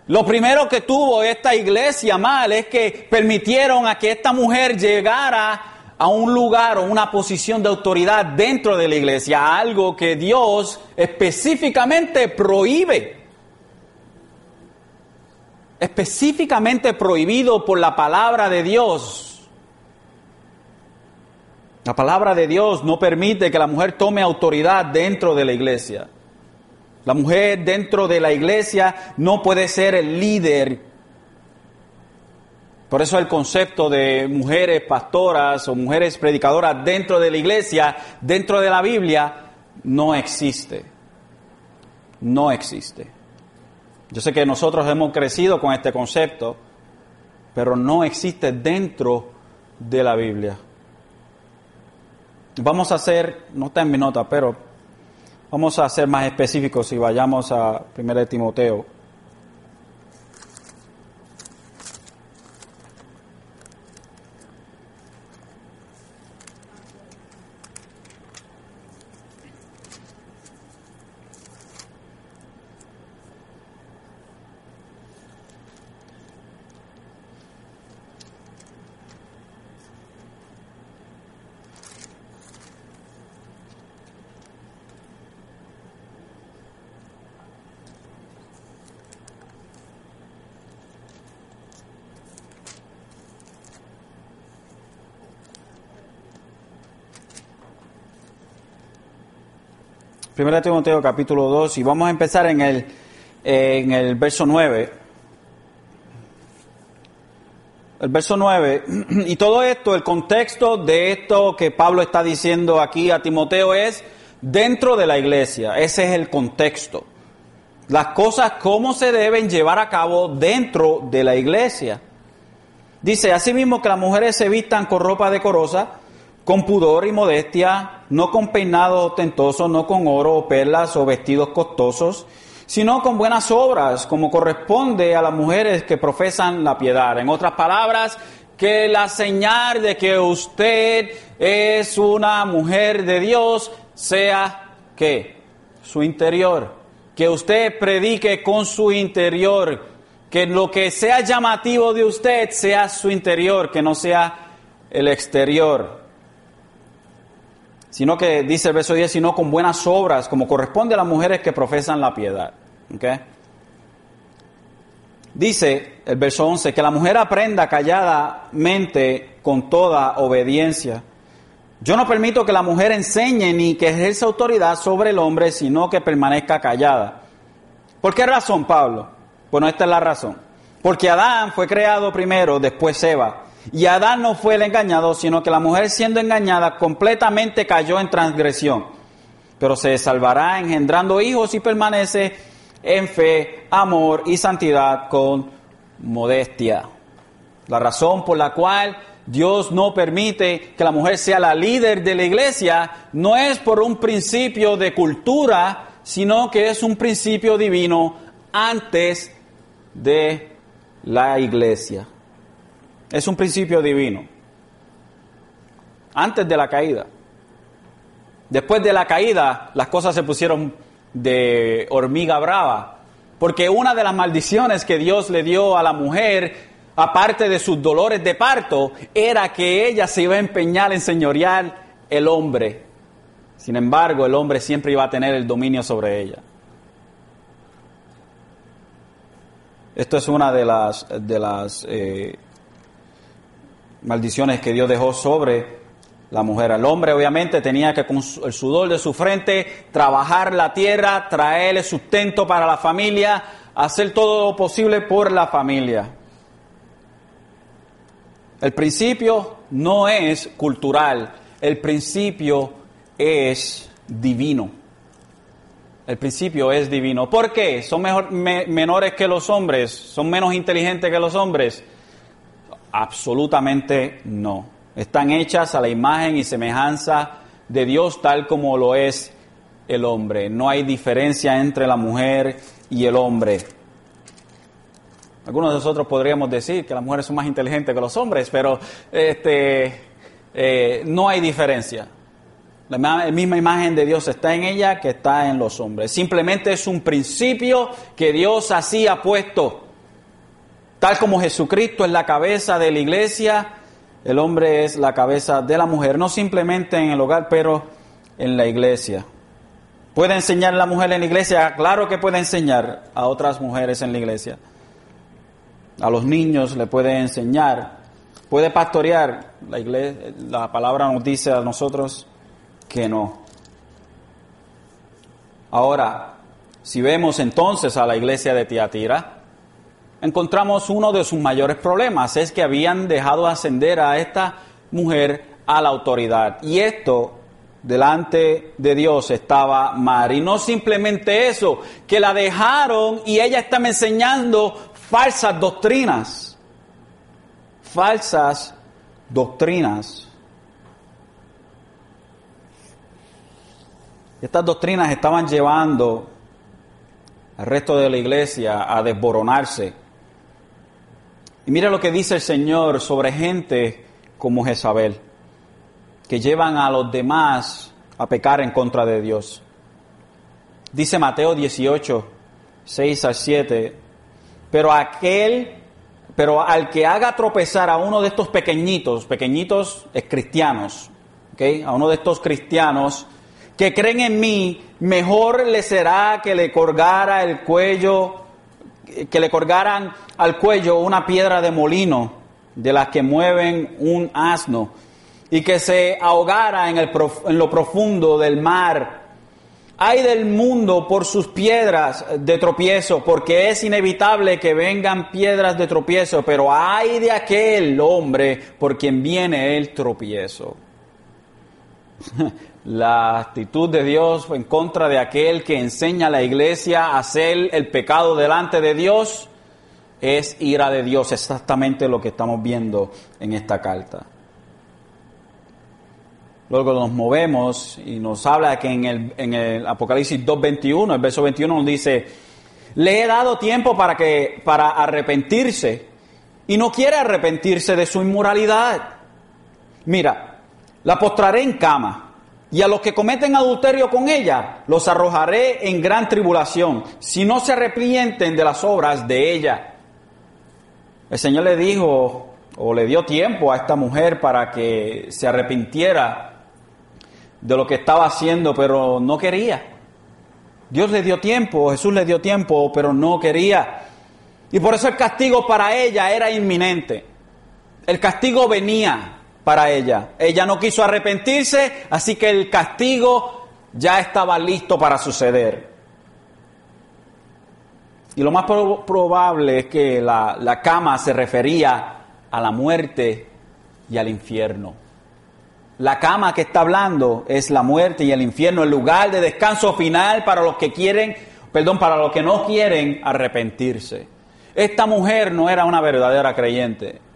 Speaker 1: Lo primero que tuvo esta iglesia mal es que permitieron a que esta mujer llegara a un lugar o una posición de autoridad dentro de la iglesia, algo que Dios específicamente prohíbe. Específicamente prohibido por la palabra de Dios. La palabra de Dios no permite que la mujer tome autoridad dentro de la iglesia. La mujer dentro de la iglesia no puede ser el líder. Por eso el concepto de mujeres pastoras o mujeres predicadoras dentro de la iglesia, dentro de la Biblia, no existe. No existe. Yo sé que nosotros hemos crecido con este concepto, pero no existe dentro de la Biblia. Vamos a hacer, no está en mi nota, pero Vamos a ser más específicos y vayamos a 1 Timoteo Primera Timoteo capítulo 2 y vamos a empezar en el, en el verso 9. El verso 9. Y todo esto, el contexto de esto que Pablo está diciendo aquí a Timoteo es dentro de la iglesia. Ese es el contexto. Las cosas, cómo se deben llevar a cabo dentro de la iglesia. Dice, asimismo que las mujeres se vistan con ropa decorosa, con pudor y modestia, no con peinados ostentosos, no con oro o perlas o vestidos costosos, sino con buenas obras, como corresponde a las mujeres que profesan la piedad. En otras palabras, que la señal de que usted es una mujer de Dios sea que su interior, que usted predique con su interior, que lo que sea llamativo de usted sea su interior, que no sea el exterior sino que dice el verso 10, sino con buenas obras, como corresponde a las mujeres que profesan la piedad. Dice el verso 11, que la mujer aprenda calladamente con toda obediencia. Yo no permito que la mujer enseñe ni que ejerza autoridad sobre el hombre, sino que permanezca callada. ¿Por qué razón, Pablo? Bueno, esta es la razón. Porque Adán fue creado primero, después Eva. Y Adán no fue el engañado, sino que la mujer siendo engañada completamente cayó en transgresión. Pero se salvará engendrando hijos y permanece en fe, amor y santidad con modestia. La razón por la cual Dios no permite que la mujer sea la líder de la iglesia no es por un principio de cultura, sino que es un principio divino antes de la iglesia. Es un principio divino. Antes de la caída. Después de la caída, las cosas se pusieron de hormiga brava. Porque una de las maldiciones que Dios le dio a la mujer, aparte de sus dolores de parto, era que ella se iba a empeñar en señorear el hombre. Sin embargo, el hombre siempre iba a tener el dominio sobre ella. Esto es una de las, de las eh, maldiciones que Dios dejó sobre la mujer. El hombre obviamente tenía que con el sudor de su frente trabajar la tierra, traerle sustento para la familia, hacer todo lo posible por la familia. El principio no es cultural, el principio es divino. El principio es divino. ¿Por qué? ¿Son mejor, me, menores que los hombres? ¿Son menos inteligentes que los hombres? Absolutamente no. Están hechas a la imagen y semejanza de Dios tal como lo es el hombre. No hay diferencia entre la mujer y el hombre. Algunos de nosotros podríamos decir que las mujeres son más inteligentes que los hombres, pero este, eh, no hay diferencia. La misma imagen de Dios está en ella que está en los hombres. Simplemente es un principio que Dios así ha puesto. Tal como Jesucristo es la cabeza de la iglesia, el hombre es la cabeza de la mujer. No simplemente en el hogar, pero en la iglesia. ¿Puede enseñar la mujer en la iglesia? Claro que puede enseñar a otras mujeres en la iglesia. A los niños le puede enseñar. Puede pastorear. La, iglesia, la palabra nos dice a nosotros que no. Ahora, si vemos entonces a la iglesia de Tiatira, encontramos uno de sus mayores problemas, es que habían dejado ascender a esta mujer a la autoridad. Y esto delante de Dios estaba mal. Y no simplemente eso, que la dejaron y ella estaba enseñando falsas doctrinas. Falsas doctrinas. Estas doctrinas estaban llevando al resto de la iglesia a desboronarse. Y mira lo que dice el Señor sobre gente como Jezabel, que llevan a los demás a pecar en contra de Dios. Dice Mateo 18, 6 a 7, pero aquel, pero al que haga tropezar a uno de estos pequeñitos, pequeñitos es cristianos, a uno de estos cristianos, que creen en mí, mejor le será que le colgara el cuello, que le colgaran al cuello una piedra de molino de las que mueven un asno y que se ahogara en, el, en lo profundo del mar. Hay del mundo por sus piedras de tropiezo, porque es inevitable que vengan piedras de tropiezo, pero hay de aquel hombre por quien viene el tropiezo. La actitud de Dios en contra de aquel que enseña a la iglesia a hacer el pecado delante de Dios es ira de Dios, exactamente lo que estamos viendo en esta carta. Luego nos movemos y nos habla que en el, en el Apocalipsis 2.21, el verso 21 nos dice, le he dado tiempo para, que, para arrepentirse y no quiere arrepentirse de su inmoralidad. Mira, la postraré en cama y a los que cometen adulterio con ella, los arrojaré en gran tribulación, si no se arrepienten de las obras de ella. El Señor le dijo, o le dio tiempo a esta mujer para que se arrepintiera de lo que estaba haciendo, pero no quería. Dios le dio tiempo, Jesús le dio tiempo, pero no quería. Y por eso el castigo para ella era inminente. El castigo venía para ella. Ella no quiso arrepentirse, así que el castigo ya estaba listo para suceder. Y lo más probable es que la, la cama se refería a la muerte y al infierno. La cama que está hablando es la muerte y el infierno, el lugar de descanso final para los que quieren, perdón, para los que no quieren arrepentirse. Esta mujer no era una verdadera creyente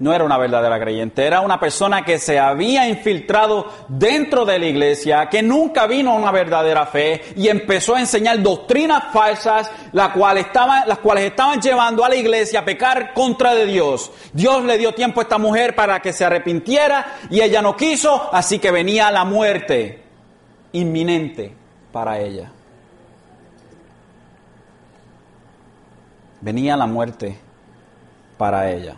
Speaker 1: no era una verdadera creyente, era una persona que se había infiltrado dentro de la iglesia, que nunca vino a una verdadera fe y empezó a enseñar doctrinas falsas, las cuales estaban, las cuales estaban llevando a la iglesia a pecar contra de Dios. Dios le dio tiempo a esta mujer para que se arrepintiera y ella no quiso, así que venía la muerte inminente para ella. Venía la muerte para ella.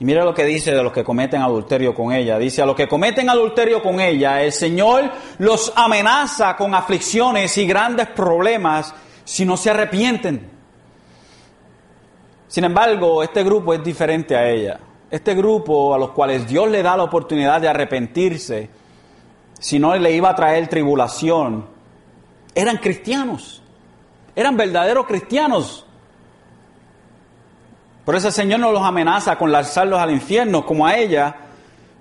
Speaker 1: Y mira lo que dice de los que cometen adulterio con ella. Dice, a los que cometen adulterio con ella, el Señor los amenaza con aflicciones y grandes problemas si no se arrepienten. Sin embargo, este grupo es diferente a ella. Este grupo a los cuales Dios le da la oportunidad de arrepentirse, si no le iba a traer tribulación, eran cristianos, eran verdaderos cristianos, Por eso el Señor no los amenaza con lanzarlos al infierno como a ella,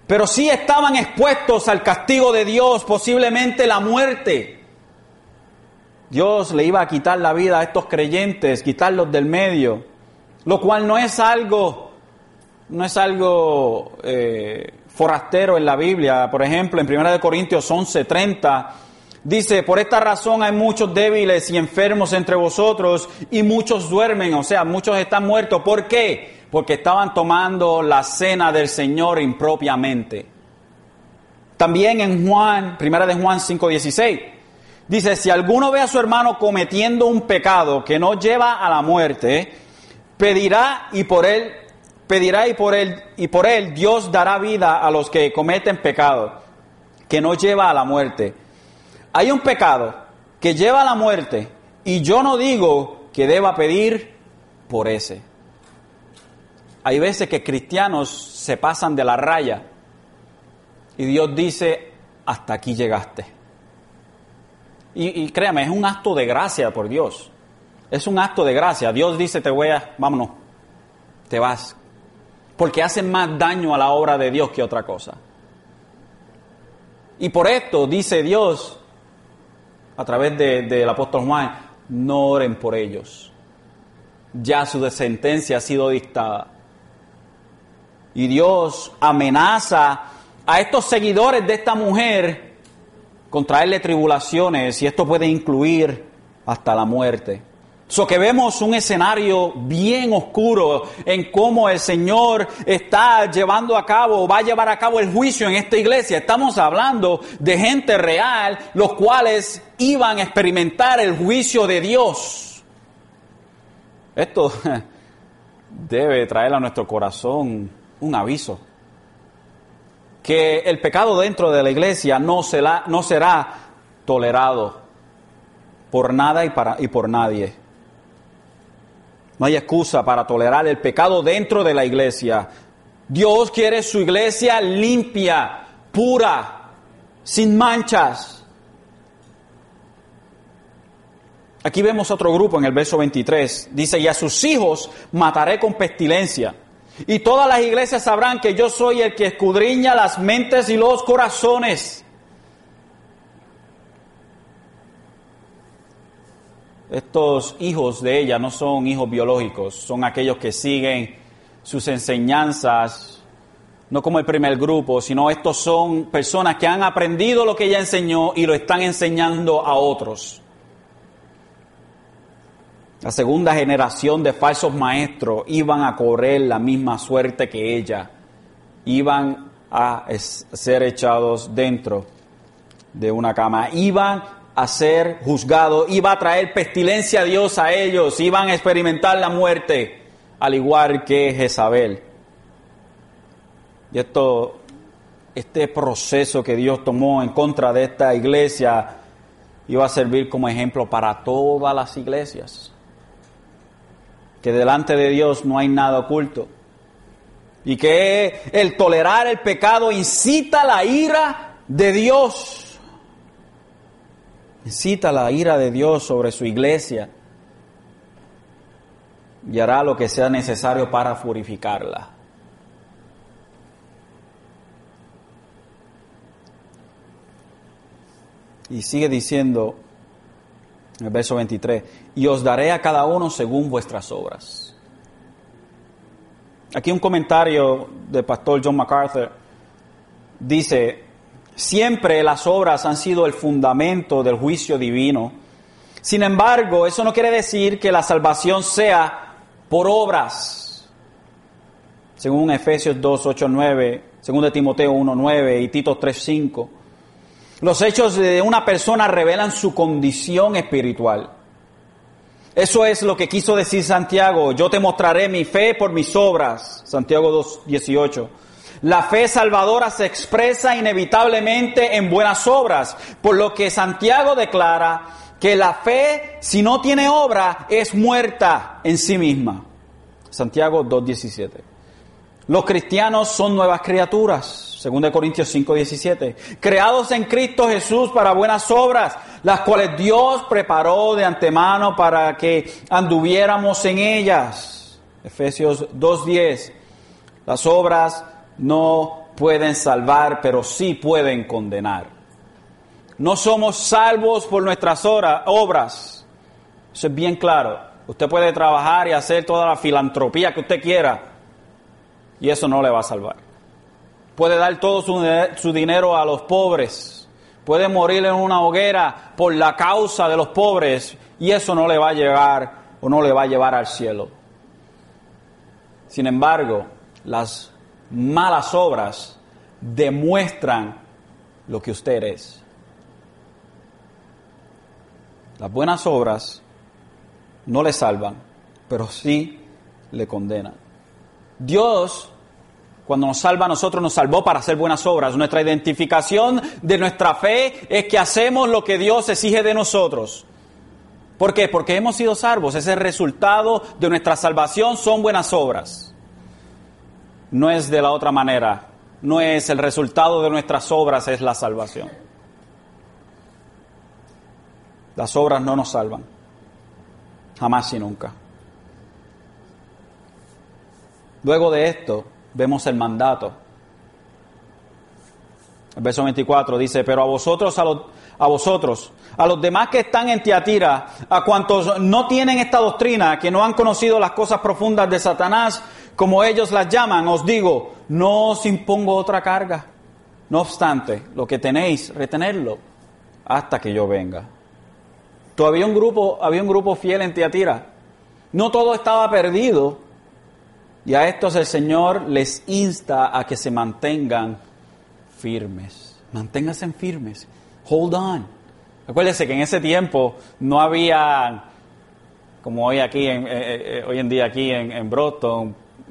Speaker 1: pero sí estaban expuestos al castigo de Dios, posiblemente la muerte. Dios le iba a quitar la vida a estos creyentes, quitarlos del medio, lo cual no es algo, no es algo eh, forastero en la Biblia. Por ejemplo, en 1 Corintios 11:30 dice, por esta razón hay muchos débiles y enfermos entre vosotros y muchos duermen, o sea, muchos están muertos. ¿Por qué? Porque estaban tomando la cena del Señor impropiamente. También en Juan, 1 de Juan 5:16, dice, si alguno ve a su hermano cometiendo un pecado que no lleva a la muerte, pedirá y por él pedirá y por él y por él Dios dará vida a los que cometen pecado que no lleva a la muerte. Hay un pecado que lleva a la muerte y yo no digo que deba pedir por ese. Hay veces que cristianos se pasan de la raya y Dios dice, hasta aquí llegaste. Y, créame, es un acto de gracia por Dios. Es un acto de gracia. Dios dice, te voy a, vámonos, te vas porque hacen más daño a la obra de Dios que otra cosa. Y por esto dice Dios, a través del apóstol Juan, no oren por ellos. Ya su sentencia ha sido dictada. Y Dios amenaza a estos seguidores de esta mujer con traerle tribulaciones y esto puede incluir hasta la muerte. So que vemos un escenario bien oscuro en cómo el Señor está llevando a cabo, va a llevar a cabo el juicio en esta iglesia. Estamos hablando de gente real, los cuales iban a experimentar el juicio de Dios. Esto debe traer a nuestro corazón un aviso. Que el pecado dentro de la iglesia no será, tolerado por nada y por nadie. No hay excusa para tolerar el pecado dentro de la iglesia. Dios quiere su iglesia limpia, pura, sin manchas. Aquí vemos otro grupo en el verso 23. Dice, y a sus hijos mataré con pestilencia. Y todas las iglesias sabrán que yo soy el que escudriña las mentes y los corazones. Estos hijos de ella no son hijos biológicos, son aquellos que siguen sus enseñanzas, no como el primer grupo, sino estos son personas que han aprendido lo que ella enseñó y lo están enseñando a otros. La segunda generación de falsos maestros iban a correr la misma suerte que ella, iban a ser echados dentro de una cama, iban a ser juzgado, iba a traer pestilencia a Dios a ellos, iban a experimentar la muerte, al igual que Jezabel. Y esto, este proceso que Dios tomó en contra de esta iglesia, iba a servir como ejemplo para todas las iglesias. Que delante de Dios no hay nada oculto. Y que el tolerar el pecado incita la ira de Dios Cita la ira de Dios sobre su iglesia y hará lo que sea necesario para purificarla. Y sigue diciendo en el verso 23, y os daré a cada uno según vuestras obras. Aquí un comentario del pastor John MacArthur dice, Siempre las obras han sido el fundamento del juicio divino. Sin embargo, eso no quiere decir que la salvación sea por obras. Según Efesios 2, 8, 9, según de Timoteo 1, 9 y Tito 3, 5. Los hechos de una persona revelan su condición espiritual. Eso es lo que quiso decir Santiago. Yo te mostraré mi fe por mis obras. Santiago 2, 18. La fe salvadora se expresa inevitablemente en buenas obras, por lo que Santiago declara que la fe, si no tiene obra, es muerta en sí misma. Santiago 2.17. Los cristianos son nuevas criaturas, 2 Corintios 5.17, creados en Cristo Jesús para buenas obras, las cuales Dios preparó de antemano para que anduviéramos en ellas. Efesios 2.10. Las obras no pueden salvar, pero sí pueden condenar. No somos salvos por nuestras obras. Eso es bien claro. Usted puede trabajar y hacer toda la filantropía que usted quiera y eso no le va a salvar. Puede dar todo su, dinero a los pobres. Puede morir en una hoguera por la causa de los pobres y eso no le va a llegar o no le va a llevar al cielo. Sin embargo, las malas obras demuestran lo que usted es. Las buenas obras no le salvan, pero sí le condenan. Dios, cuando nos salva a nosotros, nos salvó para hacer buenas obras. Nuestra identificación de nuestra fe es que hacemos lo que Dios exige de nosotros. ¿Por qué? Porque hemos sido salvos. Ese resultado de nuestra salvación son buenas obras. No es de la otra manera. No es el resultado de nuestras obras, es la salvación. Las obras no nos salvan. Jamás y nunca. Luego de esto, vemos el mandato. El verso 24 dice, pero a vosotros, a, los, a vosotros, a los demás que están en Tiatira, a cuantos no tienen esta doctrina, que no han conocido las cosas profundas de Satanás, como ellos las llaman, os digo, no os impongo otra carga. No obstante, lo que tenéis, retenerlo hasta que yo venga. Todavía un grupo, había un grupo fiel en Tiatira. No todo estaba perdido. Y a estos el Señor les insta a que se mantengan firmes. Manténganse firmes. Hold on. Acuérdense que en ese tiempo no había, como hoy aquí, en, eh, eh, eh, hoy en día aquí en, en,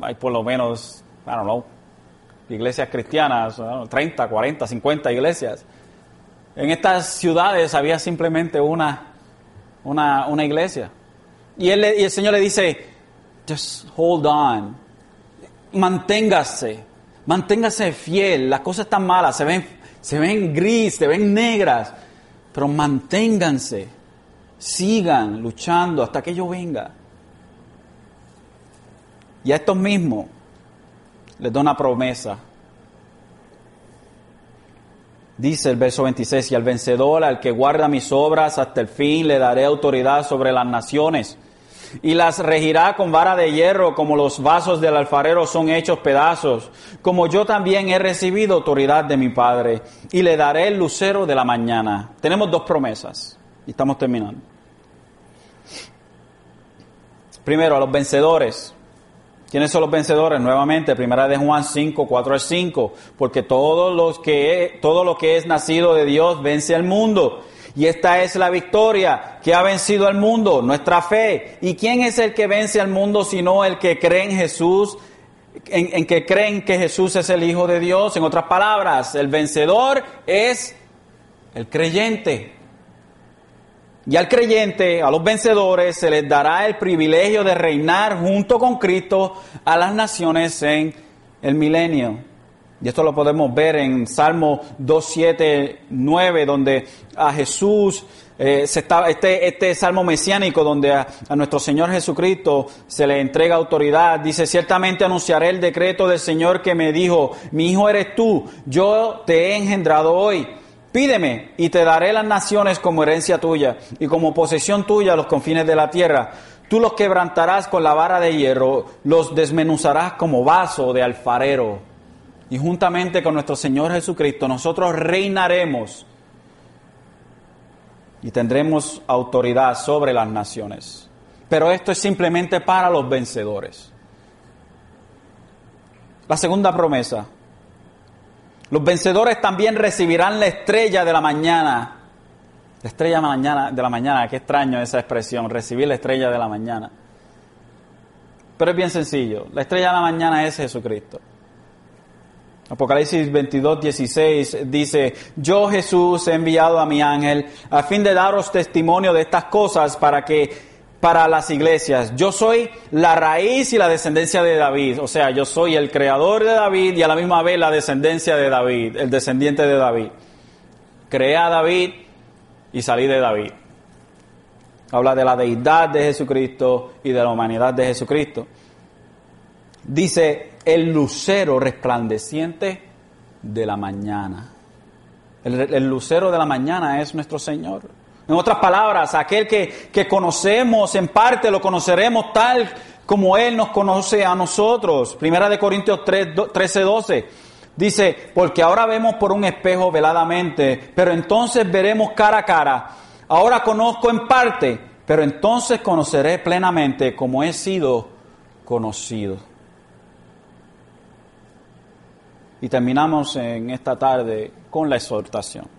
Speaker 1: hay por lo menos, I don't know, iglesias cristianas, 30, 40, 50 iglesias. En estas ciudades había simplemente una una, iglesia. Y, él, y el Señor le dice, just hold on, manténgase, manténgase fiel, las cosas están malas, se ven, se ven gris, se ven negras, pero manténganse, sigan luchando hasta que yo venga. Y a estos mismos les da una promesa. Dice el verso 26, y al vencedor, al que guarda mis obras hasta el fin, le daré autoridad sobre las naciones, y las regirá con vara de hierro, como los vasos del alfarero son hechos pedazos, como yo también he recibido autoridad de mi Padre, y le daré el lucero de la mañana. Tenemos dos promesas, y estamos terminando. Primero, a los vencedores, ¿Quiénes son los vencedores? Nuevamente, primera de Juan 5, 4 al 5, porque todo, los que, todo lo que es nacido de Dios vence al mundo. Y esta es la victoria que ha vencido al mundo, nuestra fe. ¿Y quién es el que vence al mundo sino el que cree en Jesús, en, en que creen que Jesús es el Hijo de Dios? En otras palabras, el vencedor es el creyente. Y al creyente, a los vencedores, se les dará el privilegio de reinar junto con Cristo a las naciones en el milenio. Y esto lo podemos ver en Salmo 2.7.9, donde a Jesús, eh, se está, este, este salmo mesiánico, donde a, a, nuestro Señor Jesucristo se le entrega autoridad, dice, ciertamente anunciaré el decreto del Señor que me dijo, mi hijo eres tú, yo te he engendrado hoy. Pídeme y te daré las naciones como herencia tuya y como posesión tuya los confines de la tierra. Tú los quebrantarás con la vara de hierro, los desmenuzarás como vaso de alfarero. Y juntamente con nuestro Señor Jesucristo nosotros reinaremos y tendremos autoridad sobre las naciones. Pero esto es simplemente para los vencedores. La segunda promesa los vencedores también recibirán la estrella de la mañana. La estrella de la mañana, qué extraño esa expresión, recibir la estrella de la mañana. Pero es bien sencillo, la estrella de la mañana es Jesucristo. Apocalipsis 22, 16 dice, yo Jesús he enviado a mi ángel a fin de daros testimonio de estas cosas para que para las iglesias. Yo soy la raíz y la descendencia de David. O sea, yo soy el creador de David y a la misma vez la descendencia de David, el descendiente de David. Creé a David y salí de David. Habla de la deidad de Jesucristo y de la humanidad de Jesucristo. dice el lucero resplandeciente de la mañana. El, el lucero de la mañana es nuestro Señor. En otras palabras, aquel que, que conocemos en parte lo conoceremos tal como Él nos conoce a nosotros. Primera de Corintios 3, 13, 12. Dice, porque ahora vemos por un espejo veladamente, pero entonces veremos cara a cara. Ahora conozco en parte, pero entonces conoceré plenamente como he sido conocido. Y terminamos en esta tarde con la exhortación.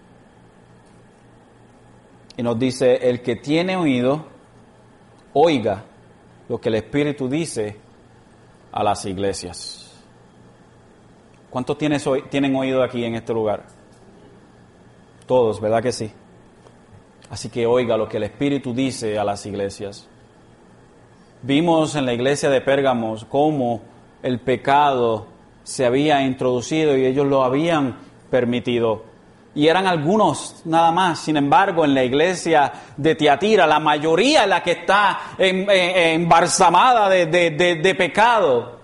Speaker 1: Y nos dice, el que tiene oído, oiga lo que el Espíritu dice a las iglesias. ¿Cuántos tienen oído aquí en este lugar? Todos, ¿verdad que sí? Así que oiga lo que el Espíritu dice a las iglesias. Vimos en la iglesia de Pérgamos cómo el pecado se había introducido y ellos lo habían permitido. Y eran algunos nada más. Sin embargo, en la iglesia de Tiatira, la mayoría la que está embalsamada de, de pecado.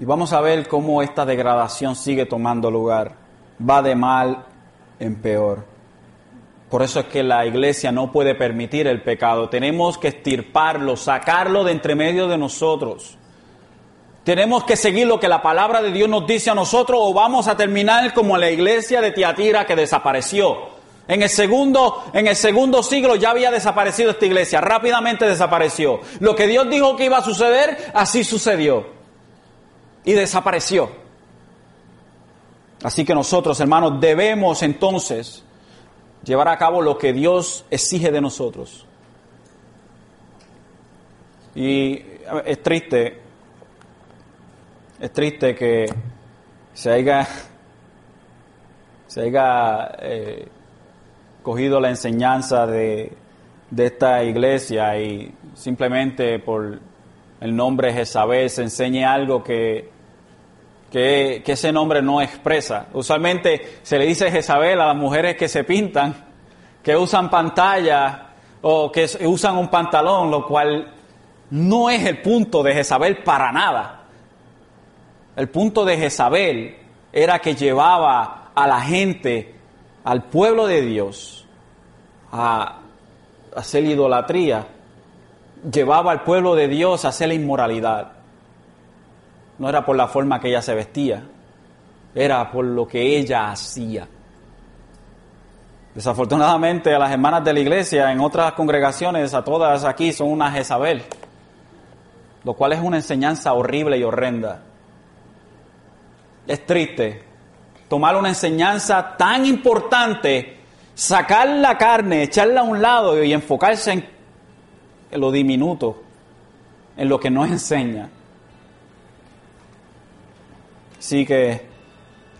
Speaker 1: Y vamos a ver cómo esta degradación sigue tomando lugar. Va de mal en peor. Por eso es que la iglesia no puede permitir el pecado. Tenemos que estirparlo, sacarlo de entre medio de nosotros. Tenemos que seguir lo que la palabra de Dios nos dice a nosotros o vamos a terminar como la iglesia de Tiatira que desapareció. En el segundo, en el segundo siglo ya había desaparecido esta iglesia, rápidamente desapareció. Lo que Dios dijo que iba a suceder, así sucedió. Y desapareció. Así que nosotros, hermanos, debemos entonces llevar a cabo lo que Dios exige de nosotros. Y es triste es triste que se haya, se haya eh, cogido la enseñanza de, de, esta iglesia y simplemente por el nombre Jezabel se enseñe algo que, que, que, ese nombre no expresa. Usualmente se le dice Jezabel a las mujeres que se pintan, que usan pantalla o que usan un pantalón, lo cual no es el punto de Jezabel para nada. El punto de Jezabel era que llevaba a la gente, al pueblo de Dios, a hacer idolatría. Llevaba al pueblo de Dios a hacer la inmoralidad. No era por la forma que ella se vestía, era por lo que ella hacía. Desafortunadamente a las hermanas de la iglesia, en otras congregaciones, a todas aquí son una Jezabel, lo cual es una enseñanza horrible y horrenda. Es triste tomar una enseñanza tan importante, sacar la carne, echarla a un lado y enfocarse en, lo diminuto, en lo que nos enseña. Así que,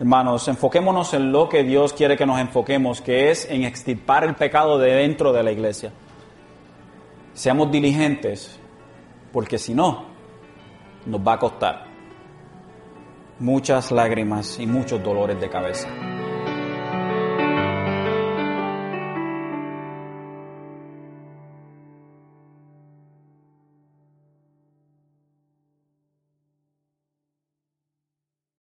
Speaker 1: hermanos, enfoquémonos en lo que Dios quiere que nos enfoquemos, que es en extirpar el pecado de dentro de la iglesia. Seamos diligentes, porque si no, nos va a costar muchas lágrimas y muchos dolores de cabeza.